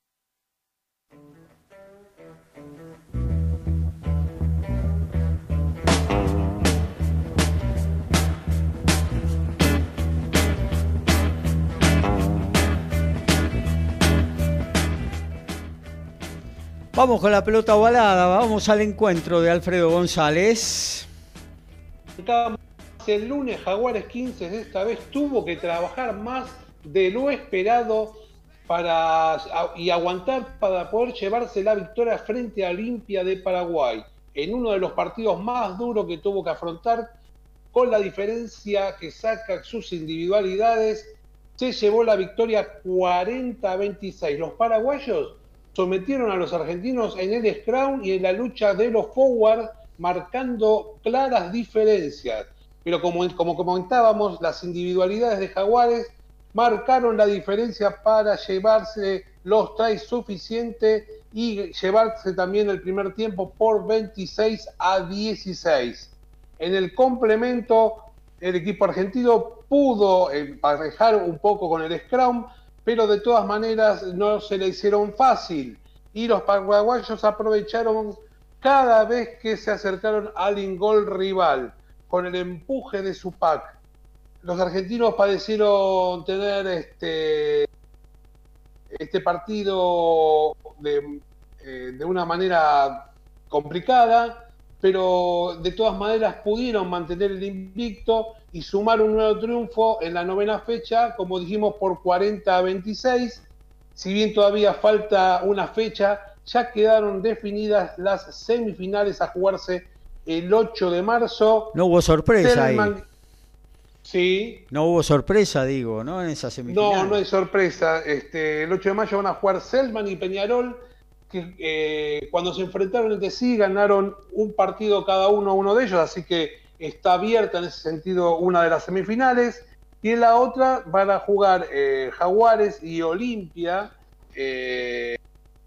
S1: Vamos con la pelota ovalada, vamos al encuentro de Alfredo González.
S3: El lunes Jaguares 15 esta vez tuvo que trabajar más de lo esperado para, y aguantar para poder llevarse la victoria frente a Olimpia de Paraguay. En uno de los partidos más duros que tuvo que afrontar con la diferencia que saca sus individualidades se llevó la victoria 40-26 los paraguayos sometieron a los argentinos en el scrum y en la lucha de los forward marcando claras diferencias. Pero como, como comentábamos, las individualidades de Jaguares marcaron la diferencia para llevarse los tries suficientes y llevarse también el primer tiempo por 26 a 16. En el complemento, el equipo argentino pudo emparejar un poco con el Scrum, pero de todas maneras no se le hicieron fácil. Y los paraguayos aprovecharon cada vez que se acercaron al ingol rival con el empuje de su pack. Los argentinos padecieron tener este, este partido de, eh, de una manera complicada, pero de todas maneras pudieron mantener el invicto y sumar un nuevo triunfo en la novena fecha, como dijimos, por 40 a 26. Si bien todavía falta una fecha, ya quedaron definidas las semifinales a jugarse el 8 de marzo.
S1: No hubo sorpresa ahí.
S3: Sí.
S1: No hubo sorpresa, digo, ¿no? En esa semifinal.
S3: No, no hay sorpresa. Este, el 8 de mayo van a jugar Selman y Peñarol, eh, cuando se enfrentaron entre sí ganaron un partido cada uno, uno de ellos, así que está abierta en ese sentido una de las semifinales. Y en la otra van a jugar eh, Jaguares y Olimpia. Eh,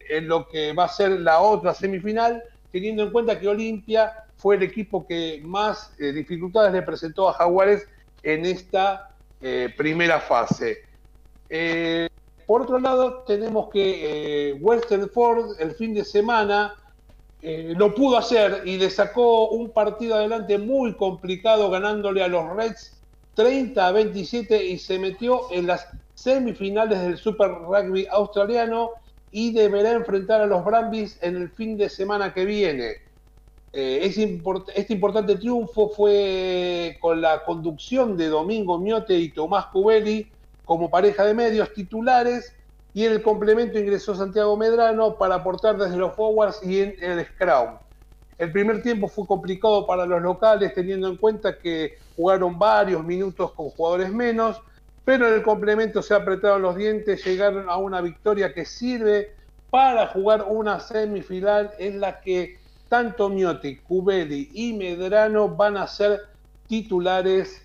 S3: en lo que va a ser la otra semifinal, teniendo en cuenta que Olimpia fue el equipo que más dificultades le presentó a Jaguares en esta primera fase. Eh, por otro lado, tenemos que Western Ford el fin de semana lo pudo hacer y le sacó un partido adelante muy complicado ganándole a los Reds 30 a 27 y se metió en las semifinales del Super Rugby australiano y deberá enfrentar a los Brambis en el fin de semana que viene. Eh, este importante triunfo fue con la conducción de Domingo Miote y Tomás Cubelli como pareja de medios titulares y en el complemento ingresó Santiago Medrano para aportar desde los forwards y en el scrum. El primer tiempo fue complicado para los locales teniendo en cuenta que jugaron varios minutos con jugadores menos pero en el complemento se apretaron los dientes, llegaron a una victoria que sirve para jugar una semifinal en la que tanto Miotti, Cubelli y Medrano van a ser titulares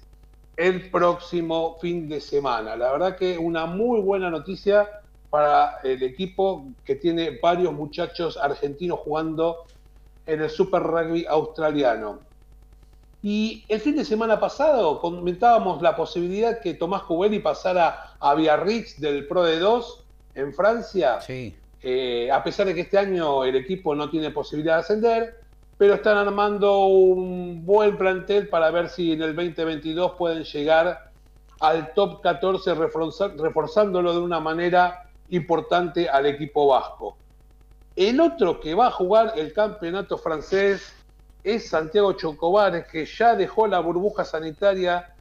S3: el próximo fin de semana. La verdad que una muy buena noticia para el equipo que tiene varios muchachos argentinos jugando en el Super Rugby australiano. Y el fin de semana pasado comentábamos la posibilidad que Tomás Cubelli pasara a Biarritz del Pro de 2 en Francia.
S1: Sí.
S3: Eh, a pesar de que este año el equipo no tiene posibilidad de ascender, pero están armando un buen plantel para ver si en el 2022 pueden llegar al top 14, reforzándolo de una manera importante al equipo vasco. El otro que va a jugar el campeonato francés es Santiago Chocobares, que ya dejó la burbuja sanitaria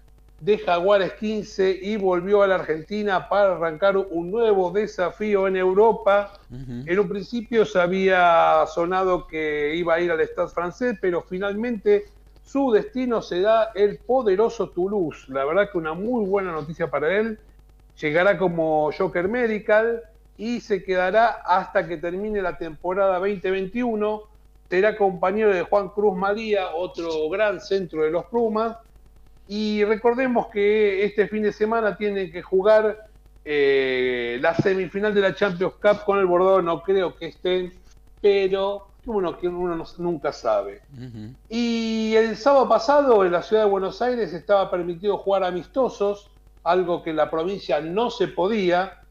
S3: de Jaguares 15 y volvió a la Argentina para arrancar un nuevo desafío en Europa. En un principio se había sonado que iba a ir al Stade francés, pero finalmente su destino será el poderoso Toulouse. La verdad que una muy buena noticia para él. Llegará como Joker Medical y se quedará hasta que termine la temporada 2021. Será compañero de Juan Cruz María, otro gran centro de los Plumas. Y recordemos que este fin de semana tienen que jugar eh, la semifinal de la Champions Cup con el Bordeaux. No creo que estén, pero uno, que uno nunca sabe. Y el sábado pasado en la ciudad de Buenos Aires estaba permitido jugar amistosos, algo que en la provincia no se podía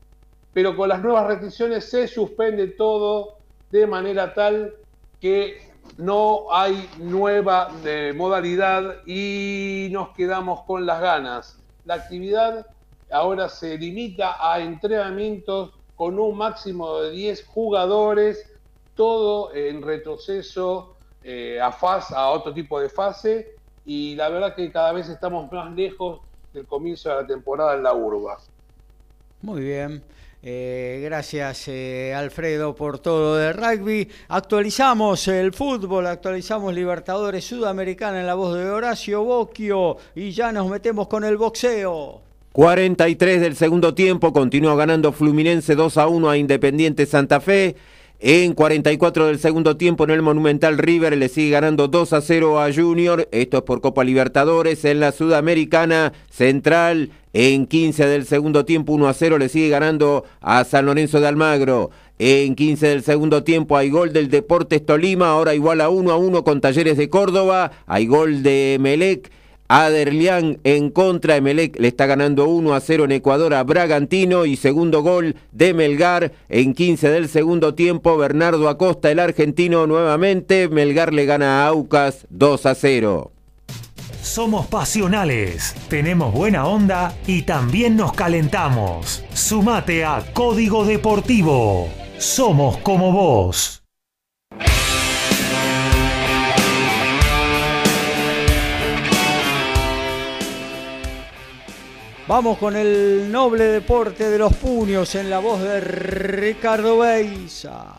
S3: pero con las nuevas restricciones se suspende todo de manera tal que no hay nueva eh, modalidad y nos quedamos con las ganas. La actividad ahora se limita a entrenamientos con un máximo de 10 jugadores, todo en retroceso eh, a, fase, a otro tipo de fase y la verdad que cada vez estamos más lejos del comienzo de la temporada en la urba.
S1: Muy bien. Eh, gracias eh, Alfredo por todo de rugby. Actualizamos el fútbol, actualizamos Libertadores Sudamericana en la voz de Horacio Bocchio y ya nos metemos con el boxeo.
S2: 43 del segundo tiempo, continúa ganando Fluminense 2 a 1 a Independiente Santa Fe. En 44 del segundo tiempo en el Monumental River le sigue ganando 2 a 0 a Junior. Esto es por Copa Libertadores. En la Sudamericana Central en 15 del segundo tiempo 1 a 0 le sigue ganando a San Lorenzo de Almagro. En 15 del segundo tiempo hay gol del Deportes Tolima, ahora igual a 1 a 1 con Talleres de Córdoba. Hay gol de Melec Aderlian en contra, Emelec le está ganando 1 a 0 en Ecuador a Bragantino y segundo gol de Melgar en 15 del segundo tiempo, Bernardo Acosta, el argentino nuevamente, Melgar le gana a Aucas 2 a 0.
S6: Somos pasionales, tenemos buena onda y también nos calentamos. Sumate a Código Deportivo. Somos como vos.
S1: Vamos con el noble deporte de los puños en la voz de Ricardo Beisa.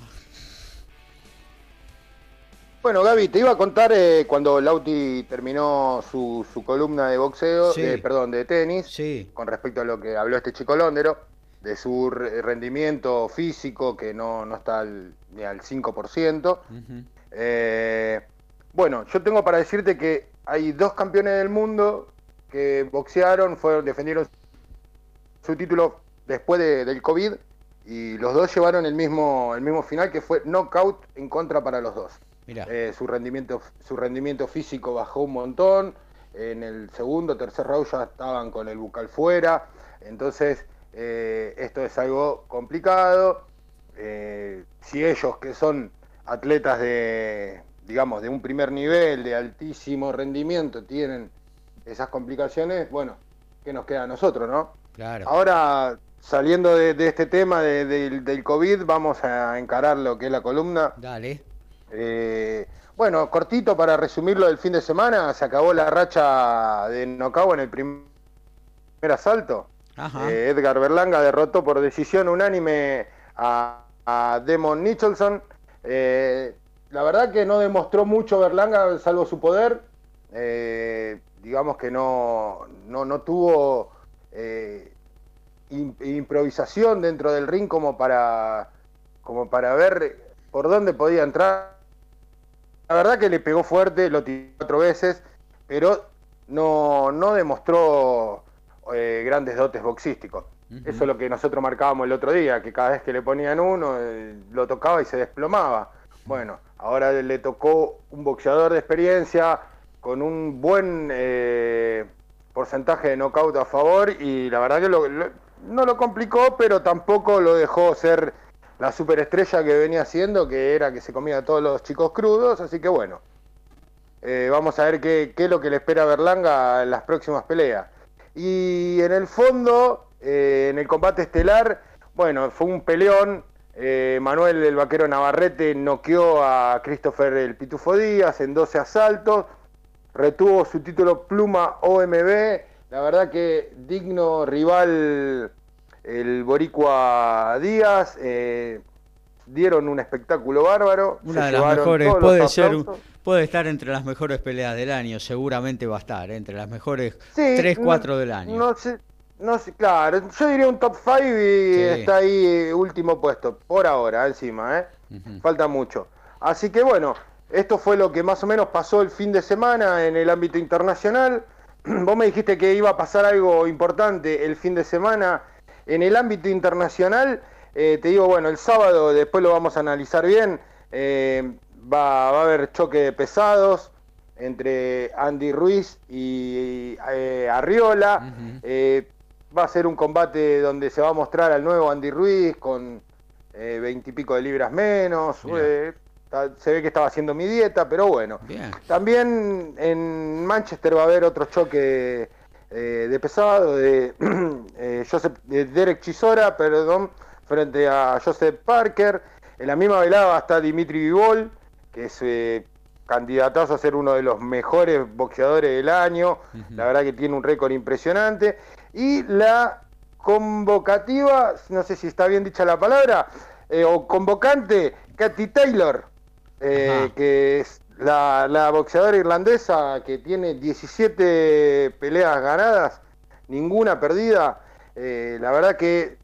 S5: Bueno, Gaby, te iba a contar eh, cuando Lauti terminó su, columna de boxeo, perdón, de tenis, con respecto a lo que habló este chico londero, de su rendimiento físico que no, está ni al 5%. Eh, bueno, yo tengo para decirte que hay dos campeones del mundo que boxearon, fueron, defendieron su título después del COVID y los dos llevaron el mismo, el mismo final que fue knockout en contra para los dos. Eh, su, rendimiento, su rendimiento físico bajó un montón, en el segundo, tercer round ya estaban con el bucal fuera, entonces eh, esto es algo complicado. Eh, si ellos que son atletas de, digamos, de un primer nivel, de altísimo rendimiento, tienen esas complicaciones, bueno, ¿qué nos queda a nosotros, no? Claro. Ahora, saliendo de, este tema del COVID, vamos a encarar lo que es la columna.
S1: Dale.
S5: Eh, bueno, cortito para resumirlo del fin de semana, se acabó la racha de Nocao en el primer asalto. Eh, Edgar Berlanga derrotó por decisión unánime a, Demon Nicholson. Eh, la verdad que no demostró mucho Berlanga, salvo su poder digamos que no, no, tuvo eh, improvisación dentro del ring como para, como para ver por dónde podía entrar. La verdad que le pegó fuerte, lo tiró cuatro veces, pero no, no demostró eh, grandes dotes boxísticos. Eso es lo que nosotros marcábamos el otro día, que cada vez que le ponían uno, eh, lo tocaba y se desplomaba. Bueno, ahora le tocó un boxeador de experiencia, con un buen eh, porcentaje de knockout a favor y la verdad que no lo complicó, pero tampoco lo dejó ser la superestrella que venía siendo, que era que se comía a todos los chicos crudos, así que bueno, eh, vamos a ver qué, es lo que le espera a Berlanga en las próximas peleas. Y en el fondo, eh, en el combate estelar, bueno, fue un peleón. Manuel el Vaquero Navarrete noqueó a Christopher el Pitufo Díaz en 12 asaltos, retuvo su título Pluma OMB. La verdad que digno rival el Boricua Díaz. Eh, dieron un espectáculo bárbaro.
S1: Una de las mejores, puede ser, puede estar entre las mejores peleas del año, seguramente va a estar, ¿eh? entre las mejores 3, 4 del año.
S5: No sé, no sé, claro, yo diría un top 5 y está ahí eh, último puesto, por ahora, encima, ¿eh? Falta mucho. Así que bueno, esto fue lo que más o menos pasó el fin de semana en el ámbito internacional. Vos me dijiste que iba a pasar algo importante el fin de semana en el ámbito internacional. Eh, te digo, bueno, el sábado, después lo vamos a analizar bien, eh, va, a haber choque de pesados entre Andy Ruiz y eh, Arriola. va a ser un combate donde se va a mostrar al nuevo Andy Ruiz con veintipico de libras menos. Se ve que estaba haciendo mi dieta, pero bueno. También en Manchester va a haber otro choque de pesado de, Joseph, de Derek Chisora, perdón, frente a Joseph Parker. En la misma velada está Dimitri Vivol, que es eh, candidatazo a ser uno de los mejores boxeadores del año. La verdad que tiene un récord impresionante. Y la convocativa, no sé si está bien dicha la palabra, eh, o convocante, Katy Taylor, eh, que es la, la, boxeadora irlandesa que tiene 17 peleas ganadas, ninguna perdida. la verdad que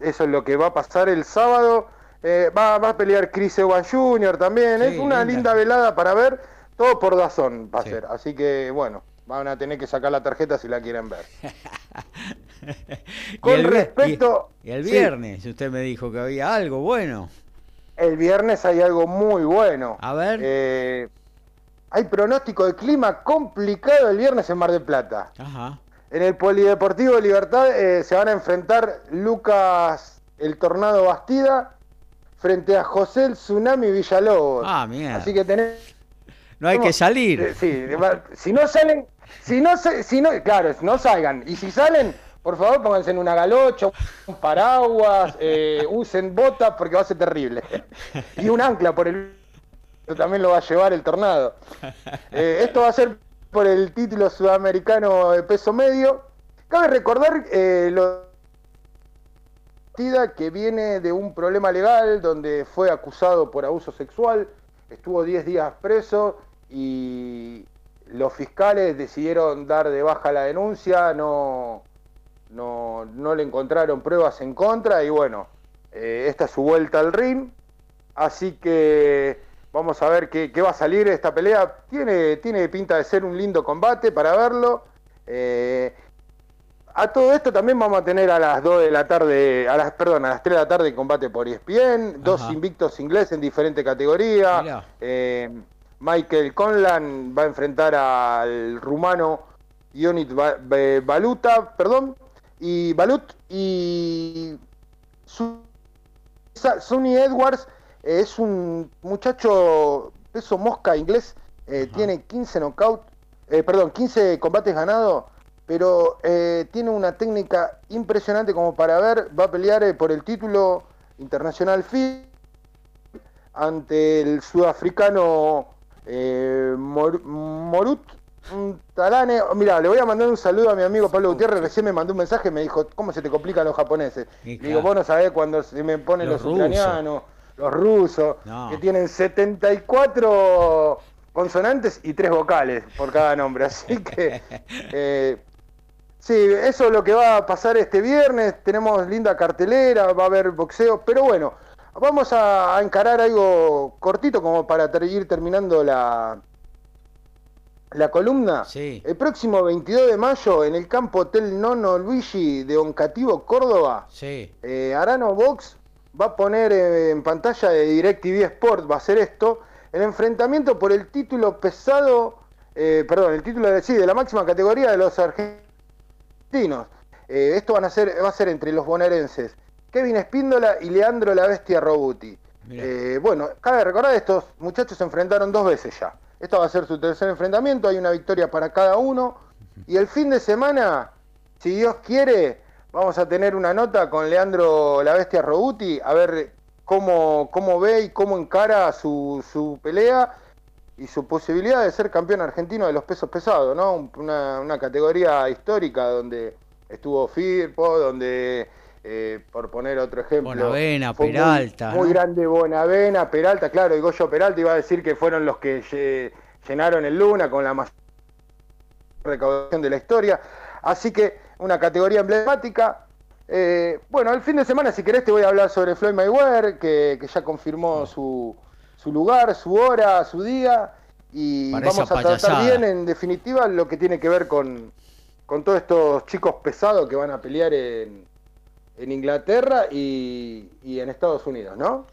S5: eso es lo que va a pasar el sábado. Eh, va, a pelear Chris Evans Jr. también. es una linda. velada para ver. Todo por Dazón va a ser. Así que, bueno, van a tener que sacar la tarjeta si la quieren ver.
S1: Con respecto. Y, el viernes, usted me dijo que había algo bueno.
S5: El viernes hay algo muy bueno.
S1: A ver.
S5: Eh, hay pronóstico de clima complicado el viernes en Mar del Plata.
S1: Ajá.
S5: En el Polideportivo de Libertad eh, se van a enfrentar Lucas el Tornado Bastida frente a José el Tsunami Villalobos.
S1: Ah, mierda.
S5: Así que tenés.
S1: No hay que salir.
S5: Sí, si no salen, si no, si no, claro, no salgan. Y si salen, por favor pónganse en una galocha, un paraguas, eh, usen botas porque va a ser terrible. Y un ancla por el también lo va a llevar el tornado. esto va a ser por el título sudamericano de peso medio. Cabe recordar eh, lo que viene de un problema legal donde fue acusado por abuso sexual, estuvo 10 días preso y los fiscales decidieron dar de baja la denuncia, no, no, no le encontraron pruebas en contra y bueno, eh, esta es su vuelta al ring. Así que Vamos a ver qué, va a salir esta pelea. Tiene, tiene pinta de ser un lindo combate para verlo. Eh, a todo esto también vamos a tener a las 2 de la tarde, a las, perdón, a las 3 de la tarde combate por ESPN, dos invictos ingleses en diferente categoría. Eh, Michael Conlan va a enfrentar al rumano Ionit Baluta, perdón, y Balut y Sunny Edwards es un muchacho peso mosca inglés, eh, tiene 15 knockout, eh, perdón, 15 combates ganados, pero eh, tiene una técnica impresionante como para ver, va a pelear por el título internacional FIB ante el sudafricano Morut Talane. Mira, le voy a mandar un saludo a mi amigo Pablo Gutiérrez, recién me mandó un mensaje, me dijo, ¿cómo se te complican los japoneses? Digo, vos no sabés cuando se me ponen los, los ucranianos los rusos, que tienen 74 consonantes y tres vocales por cada nombre. Así que, eh, sí, eso es lo que va a pasar este viernes. Tenemos linda cartelera, va a haber boxeo, pero bueno, vamos a, encarar algo cortito como para ir terminando la, la columna. El próximo 22 de mayo en el campo Hotel Nono Luigi de Oncativo, Córdoba,
S1: sí.
S5: Eh, Arano Box va a poner en pantalla de DirecTV Sport, va a ser esto, el enfrentamiento por el título pesado, eh, perdón, el título de, sí, de la máxima categoría de los argentinos. Eh, esto van a ser, va a ser entre los bonaerenses Kevin Espíndola y Leandro la Bestia Robuti. Eh, bueno, cabe recordar, estos muchachos se enfrentaron dos veces ya. Esto va a ser su tercer enfrentamiento, hay una victoria para cada uno. Y el fin de semana, si Dios quiere, vamos a tener una nota con Leandro La Bestia Robuti, a ver cómo, cómo ve y cómo encara su, su pelea y su posibilidad de ser campeón argentino de los pesos pesados, ¿no? Una, una categoría histórica donde estuvo Firpo, donde, eh, por poner otro ejemplo...
S1: Bonavena, Peralta.
S5: Muy, grande Bonavena, Peralta, claro, y Goyo Peralta iba a decir que fueron los que llenaron el Luna con la mayor recaudación de la historia. Así que una categoría emblemática. Eh, bueno, el fin de semana, si querés, te voy a hablar sobre Floyd Mayweather, que, que ya confirmó su, su lugar, su hora, su día. Y vamos a tratar bien, en definitiva, lo que tiene que ver con, con todos estos chicos pesados que van a pelear en, en Inglaterra y, y en Estados Unidos, ¿no?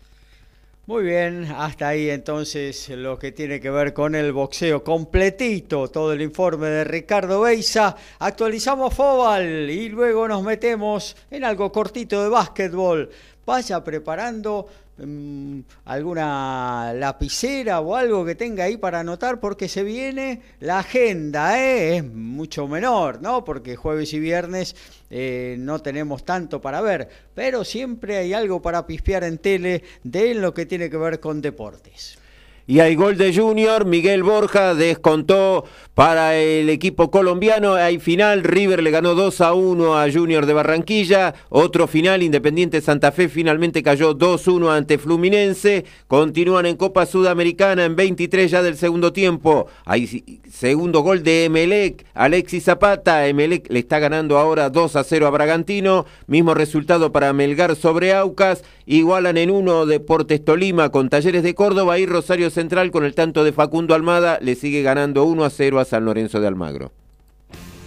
S1: Muy bien, hasta ahí entonces lo que tiene que ver con el boxeo completito, todo el informe de Ricardo Beisa. Actualizamos Fobal y luego nos metemos en algo cortito de básquetbol. Vaya preparando Mm, alguna lapicera o algo que tenga ahí para anotar porque se viene la agenda, ¿eh? es mucho menor, ¿no? Porque jueves y viernes eh, no tenemos tanto para ver, pero siempre hay algo para pispear en tele de lo que tiene que ver con deportes.
S2: Y hay gol de Junior, Miguel Borja descontó para el equipo colombiano. Hay final, River le ganó 2 a 1 a Junior de Barranquilla. Otro final, Independiente Santa Fe finalmente cayó 2-1 ante Fluminense. Continúan en Copa Sudamericana en 23 ya del segundo tiempo. Hay segundo gol de Emelec, Alexis Zapata. Emelec le está ganando ahora 2 a 0 a Bragantino. Mismo resultado para Melgar sobre Aucas. Igualan en uno Deportes Tolima con Talleres de Córdoba y Rosario Central con el tanto de Facundo Almada le sigue ganando 1 a 0 a San Lorenzo de Almagro.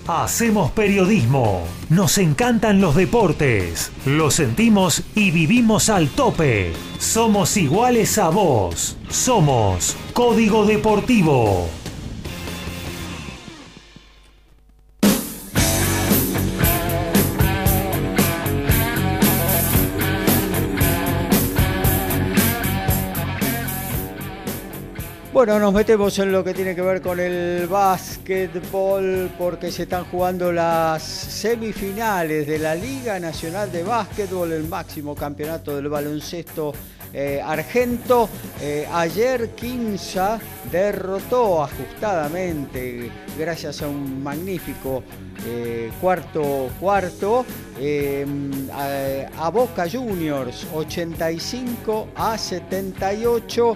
S6: Hacemos periodismo, nos encantan los deportes, lo sentimos y vivimos al tope. Somos iguales a vos, somos Código Deportivo.
S1: Bueno, nos metemos en lo que tiene que ver con el básquetbol porque se están jugando las semifinales de la Liga Nacional de Básquetbol, el máximo campeonato del baloncesto eh, argento. Eh, ayer Quinza derrotó ajustadamente, gracias a un magnífico eh, cuarto cuarto, a, Boca Juniors 85 a 78.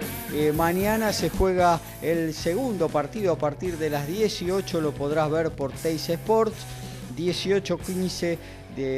S1: mañana se juega el segundo partido a partir de las 18, lo podrás ver por Teis Sports. 18-15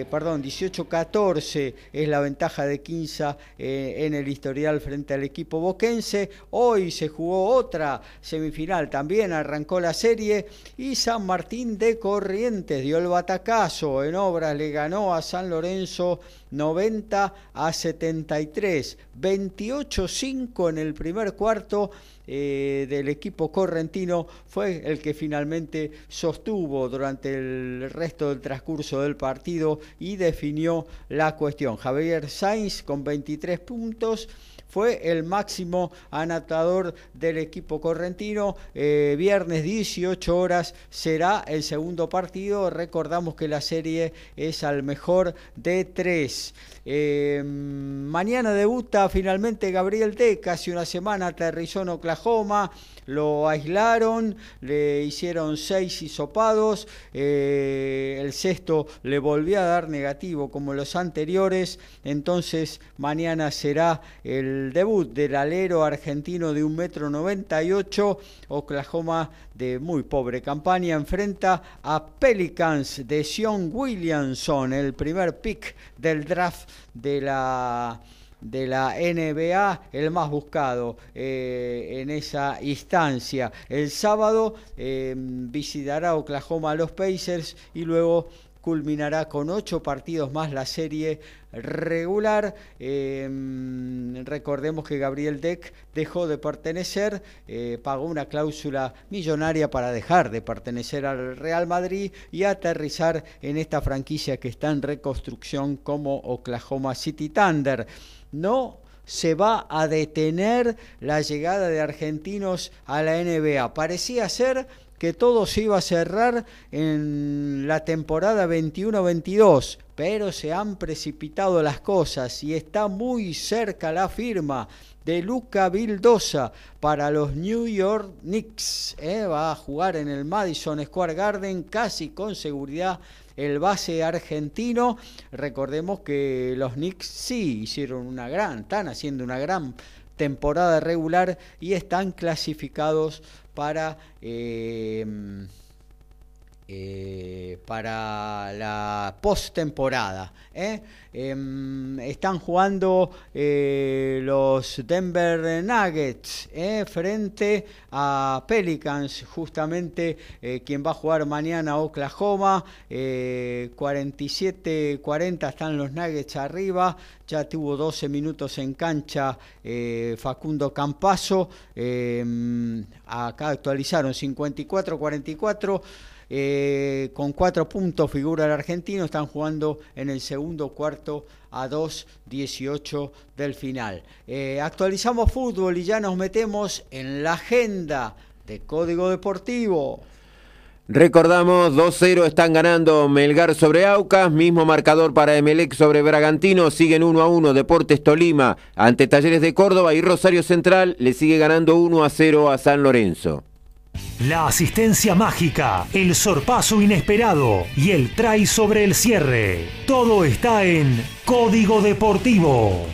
S1: perdón, 18-14 es la ventaja de Quinza eh, en el historial frente al equipo boquense. Hoy se jugó otra semifinal, también arrancó la serie y San Martín de Corrientes dio el batacazo en obras, le ganó a San Lorenzo 90 a 73, 28-5 en el primer cuarto eh, del equipo correntino fue el que finalmente sostuvo durante el resto del transcurso del partido y definió la cuestión. Javier Sainz con 23 puntos fue el máximo anotador del equipo correntino. Eh, viernes 18 horas será el segundo partido. Recordamos que la serie es al mejor de tres. Eh, mañana debuta finalmente Gabriel T. Casi una semana aterrizó en Oklahoma lo aislaron, le hicieron seis hisopados, eh, el sexto le volvió a dar negativo como los anteriores, entonces mañana será el debut del alero argentino de un metro noventa y ocho, Oklahoma de muy pobre campaña enfrenta a Pelicans de Sean Williamson, el primer pick del draft de la de la NBA, el más buscado eh, en esa instancia. El sábado eh, visitará Oklahoma a los Pacers y luego culminará con ocho partidos más la serie regular. Em, recordemos que Gabriel Deck dejó de pertenecer, eh, pagó una cláusula millonaria para dejar de pertenecer al Real Madrid y aterrizar en esta franquicia que está en reconstrucción como Oklahoma City Thunder no se va a detener la llegada de argentinos a la NBA. Parecía ser que todo se iba a cerrar en la temporada 21-22, pero se han precipitado las cosas y está muy cerca la firma de Luca Vildosa para los New York Knicks. ¿eh? Va a jugar en el Madison Square Garden casi con seguridad el base argentino. Recordemos que los Knicks sí hicieron una gran, están haciendo una gran temporada regular y están clasificados para... Eh, eh, para la postemporada. ¿eh? Em, están jugando eh, los Denver Nuggets frente a Pelicans, justamente quien va a jugar mañana Oklahoma. 47-40 están los Nuggets arriba. Ya tuvo 12 minutos en cancha Facundo Campaso. Em, acá actualizaron 54-44. Eh, con cuatro puntos figura el argentino, están jugando en el segundo cuarto a 2.18 del final. Eh, actualizamos fútbol y ya nos metemos en la agenda de Código Deportivo.
S2: Recordamos, 2-0 están ganando Melgar sobre Aucas, mismo marcador para Emelec sobre Bragantino, siguen 1-1 Deportes Tolima ante Talleres de Córdoba y Rosario Central le sigue ganando 1-0 a San Lorenzo.
S6: La asistencia mágica, el sorpaso inesperado y el try sobre el cierre. Todo está en Código Deportivo.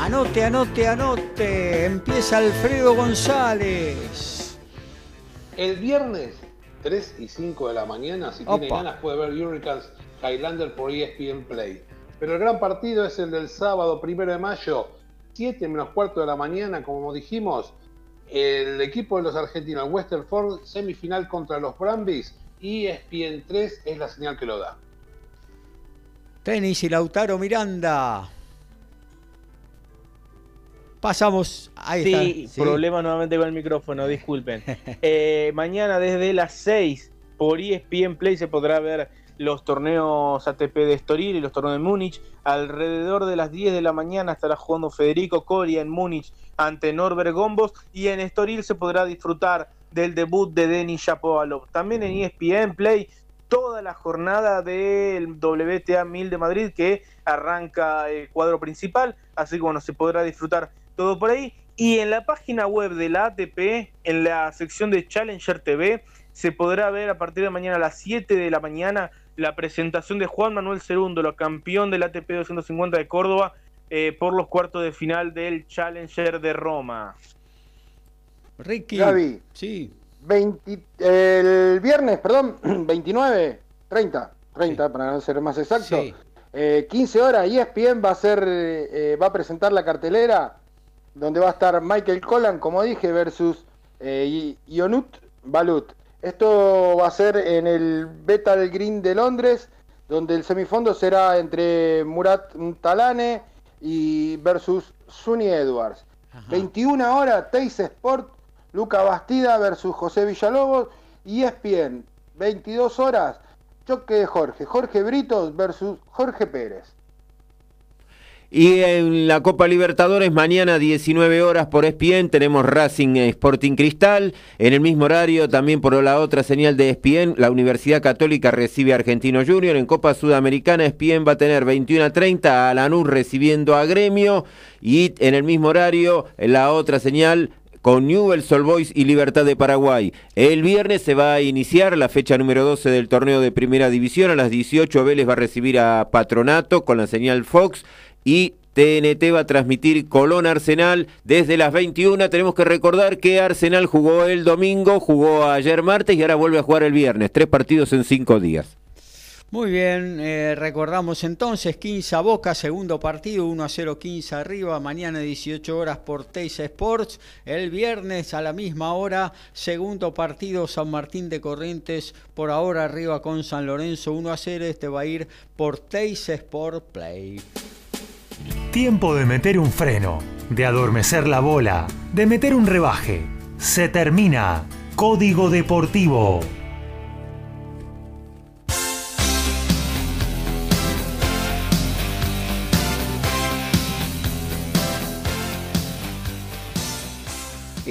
S1: Anote, anote, anote. Empieza Alfredo González.
S3: El viernes 3 y 5 de la mañana, si tiene ganas, puede ver Hurricanes Highlander por ESPN Play. Pero el gran partido es el del sábado, primero de mayo, 7 menos cuarto de la mañana, como dijimos. El equipo de los argentinos, Westerford, semifinal contra los Brambis y ESPN 3 es la señal que lo da.
S1: Tenis y Lautaro Miranda. Pasamos.
S4: Ahí sí, problema nuevamente con el micrófono, disculpen. Eh, mañana desde las 6 por ESPN Play se podrá ver los torneos ATP de Estoril y los torneos de Múnich. Alrededor de las 10 de la mañana estará jugando Federico Coria en Múnich ante Norbert Gombos y en Estoril se podrá disfrutar del debut de Denis Shapovalov. También en ESPN Play toda la jornada del WTA 1000 de Madrid que arranca el cuadro principal, así que bueno, se podrá disfrutar todo por ahí. Y en la página web de la ATP, en la sección de Challenger TV, se podrá ver a partir de mañana a las 7 de la mañana la presentación de Juan Manuel Cerundo, campeón del ATP 250 de Córdoba, eh, por los cuartos de final del Challenger de Roma.
S5: Ricky. Gaby. Sí. el viernes, perdón, 29, 30, 30 para no ser más exacto. 15 eh, horas, ESPN va a ser, eh, va a presentar la cartelera donde va a estar Michael Collan, como dije, versus Ionut Balut. Esto va a ser en el Betal Green de Londres, donde el semifondo será entre Murat Talane y versus Sunny Edwards. 21 horas, Teis Sport, Luca Bastida versus José Villalobos y ESPN. 22 horas, choque de Jorge, Jorge Britos versus Jorge Pérez.
S2: Y en la Copa Libertadores, mañana 19 horas por ESPN, tenemos Racing Sporting Cristal. En el mismo horario, también por la otra señal de ESPN, la Universidad Católica recibe a Argentino Junior. En Copa Sudamericana, ESPN va a tener 21 a 30 a Lanús recibiendo a Gremio. Y en el mismo horario, la otra señal, con Newell's Sol Boys y Libertad de Paraguay. El viernes se va a iniciar la fecha número 12 del torneo de Primera División. A las 18 Vélez va a recibir a Patronato con la señal Fox y TNT va a transmitir Colón Arsenal desde las 21. Tenemos que recordar que Arsenal jugó el domingo, jugó ayer martes y ahora vuelve a jugar el viernes. Tres partidos en cinco días.
S1: Muy bien, eh, recordamos entonces 15 a Boca, segundo partido, 1 a 0 15 arriba, mañana 18 horas por Teis Sports, el viernes a la misma hora, segundo partido San Martín de Corrientes, por ahora arriba con San Lorenzo 1 a 0, este va a ir por Teis Sport Play.
S6: Tiempo de meter un freno, de adormecer la bola, de meter un rebaje. Se termina. Código Deportivo.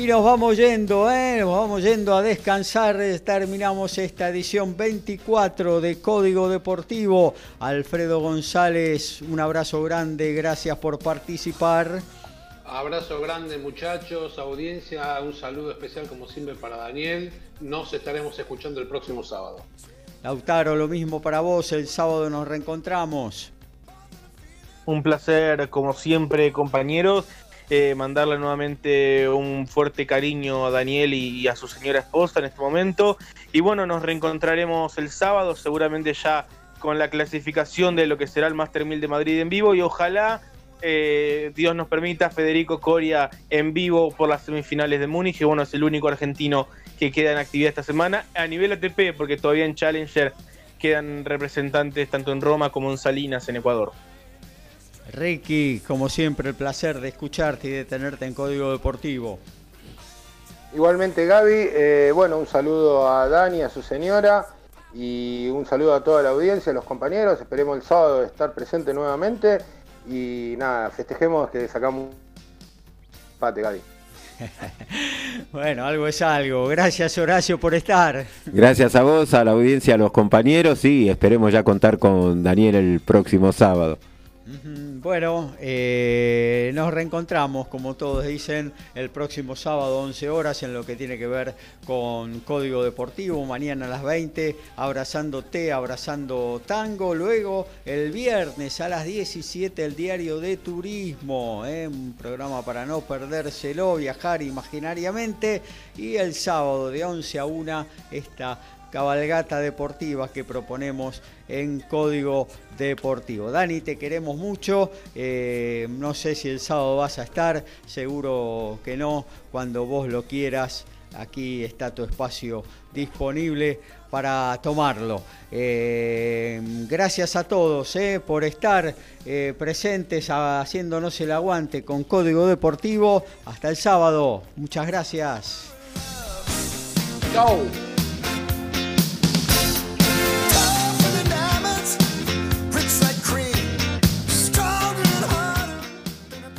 S1: Y nos vamos yendo, ¿eh? nos vamos yendo a descansar. Terminamos esta edición 24 de Código Deportivo. Alfredo González, un abrazo grande, gracias por participar.
S3: Abrazo grande muchachos, audiencia, un saludo especial como siempre para Daniel. Nos estaremos escuchando el próximo sábado.
S1: Lautaro, lo mismo para vos, el sábado nos reencontramos.
S4: Un placer, como siempre, compañeros. Eh, mandarle nuevamente un fuerte cariño a Daniel y, a su señora esposa en este momento. Y bueno, nos reencontraremos el sábado, seguramente ya con la clasificación de lo que será el Master 1000 de Madrid en vivo y ojalá eh, Dios nos permita Federico Coria en vivo por las semifinales de Múnich, que bueno, es el único argentino que queda en actividad esta semana. A nivel ATP, porque todavía en Challenger quedan representantes tanto en Roma como en Salinas, en Ecuador.
S1: Ricky, como siempre, el placer de escucharte y de tenerte en Código Deportivo.
S5: Igualmente, Gaby, eh, bueno, un saludo a Dani, a su señora y un saludo a toda la audiencia, a los compañeros. Esperemos el sábado estar presente nuevamente y nada, festejemos que sacamos un pate, Gaby.
S1: bueno, algo es algo. Gracias Horacio por estar.
S2: Gracias a vos, a la audiencia, a los compañeros y esperemos ya contar con Daniel el próximo sábado.
S1: Bueno, eh, nos reencontramos, como todos dicen, el próximo sábado 11 horas en lo que tiene que ver con Código Deportivo, mañana a las 20, abrazando té, abrazando tango, luego el viernes a las 17 el diario de turismo, eh, un programa para no perdérselo, viajar imaginariamente, y el sábado de 11 a 1 esta cabalgata deportiva que proponemos en Código Deportivo. Dani, te queremos mucho. Eh, no sé si el sábado vas a estar, seguro que no. Cuando vos lo quieras, aquí está tu espacio disponible para tomarlo. Eh, gracias a todos eh, por estar presentes haciéndonos el aguante con Código Deportivo. Hasta el sábado. Muchas gracias.
S3: Chao.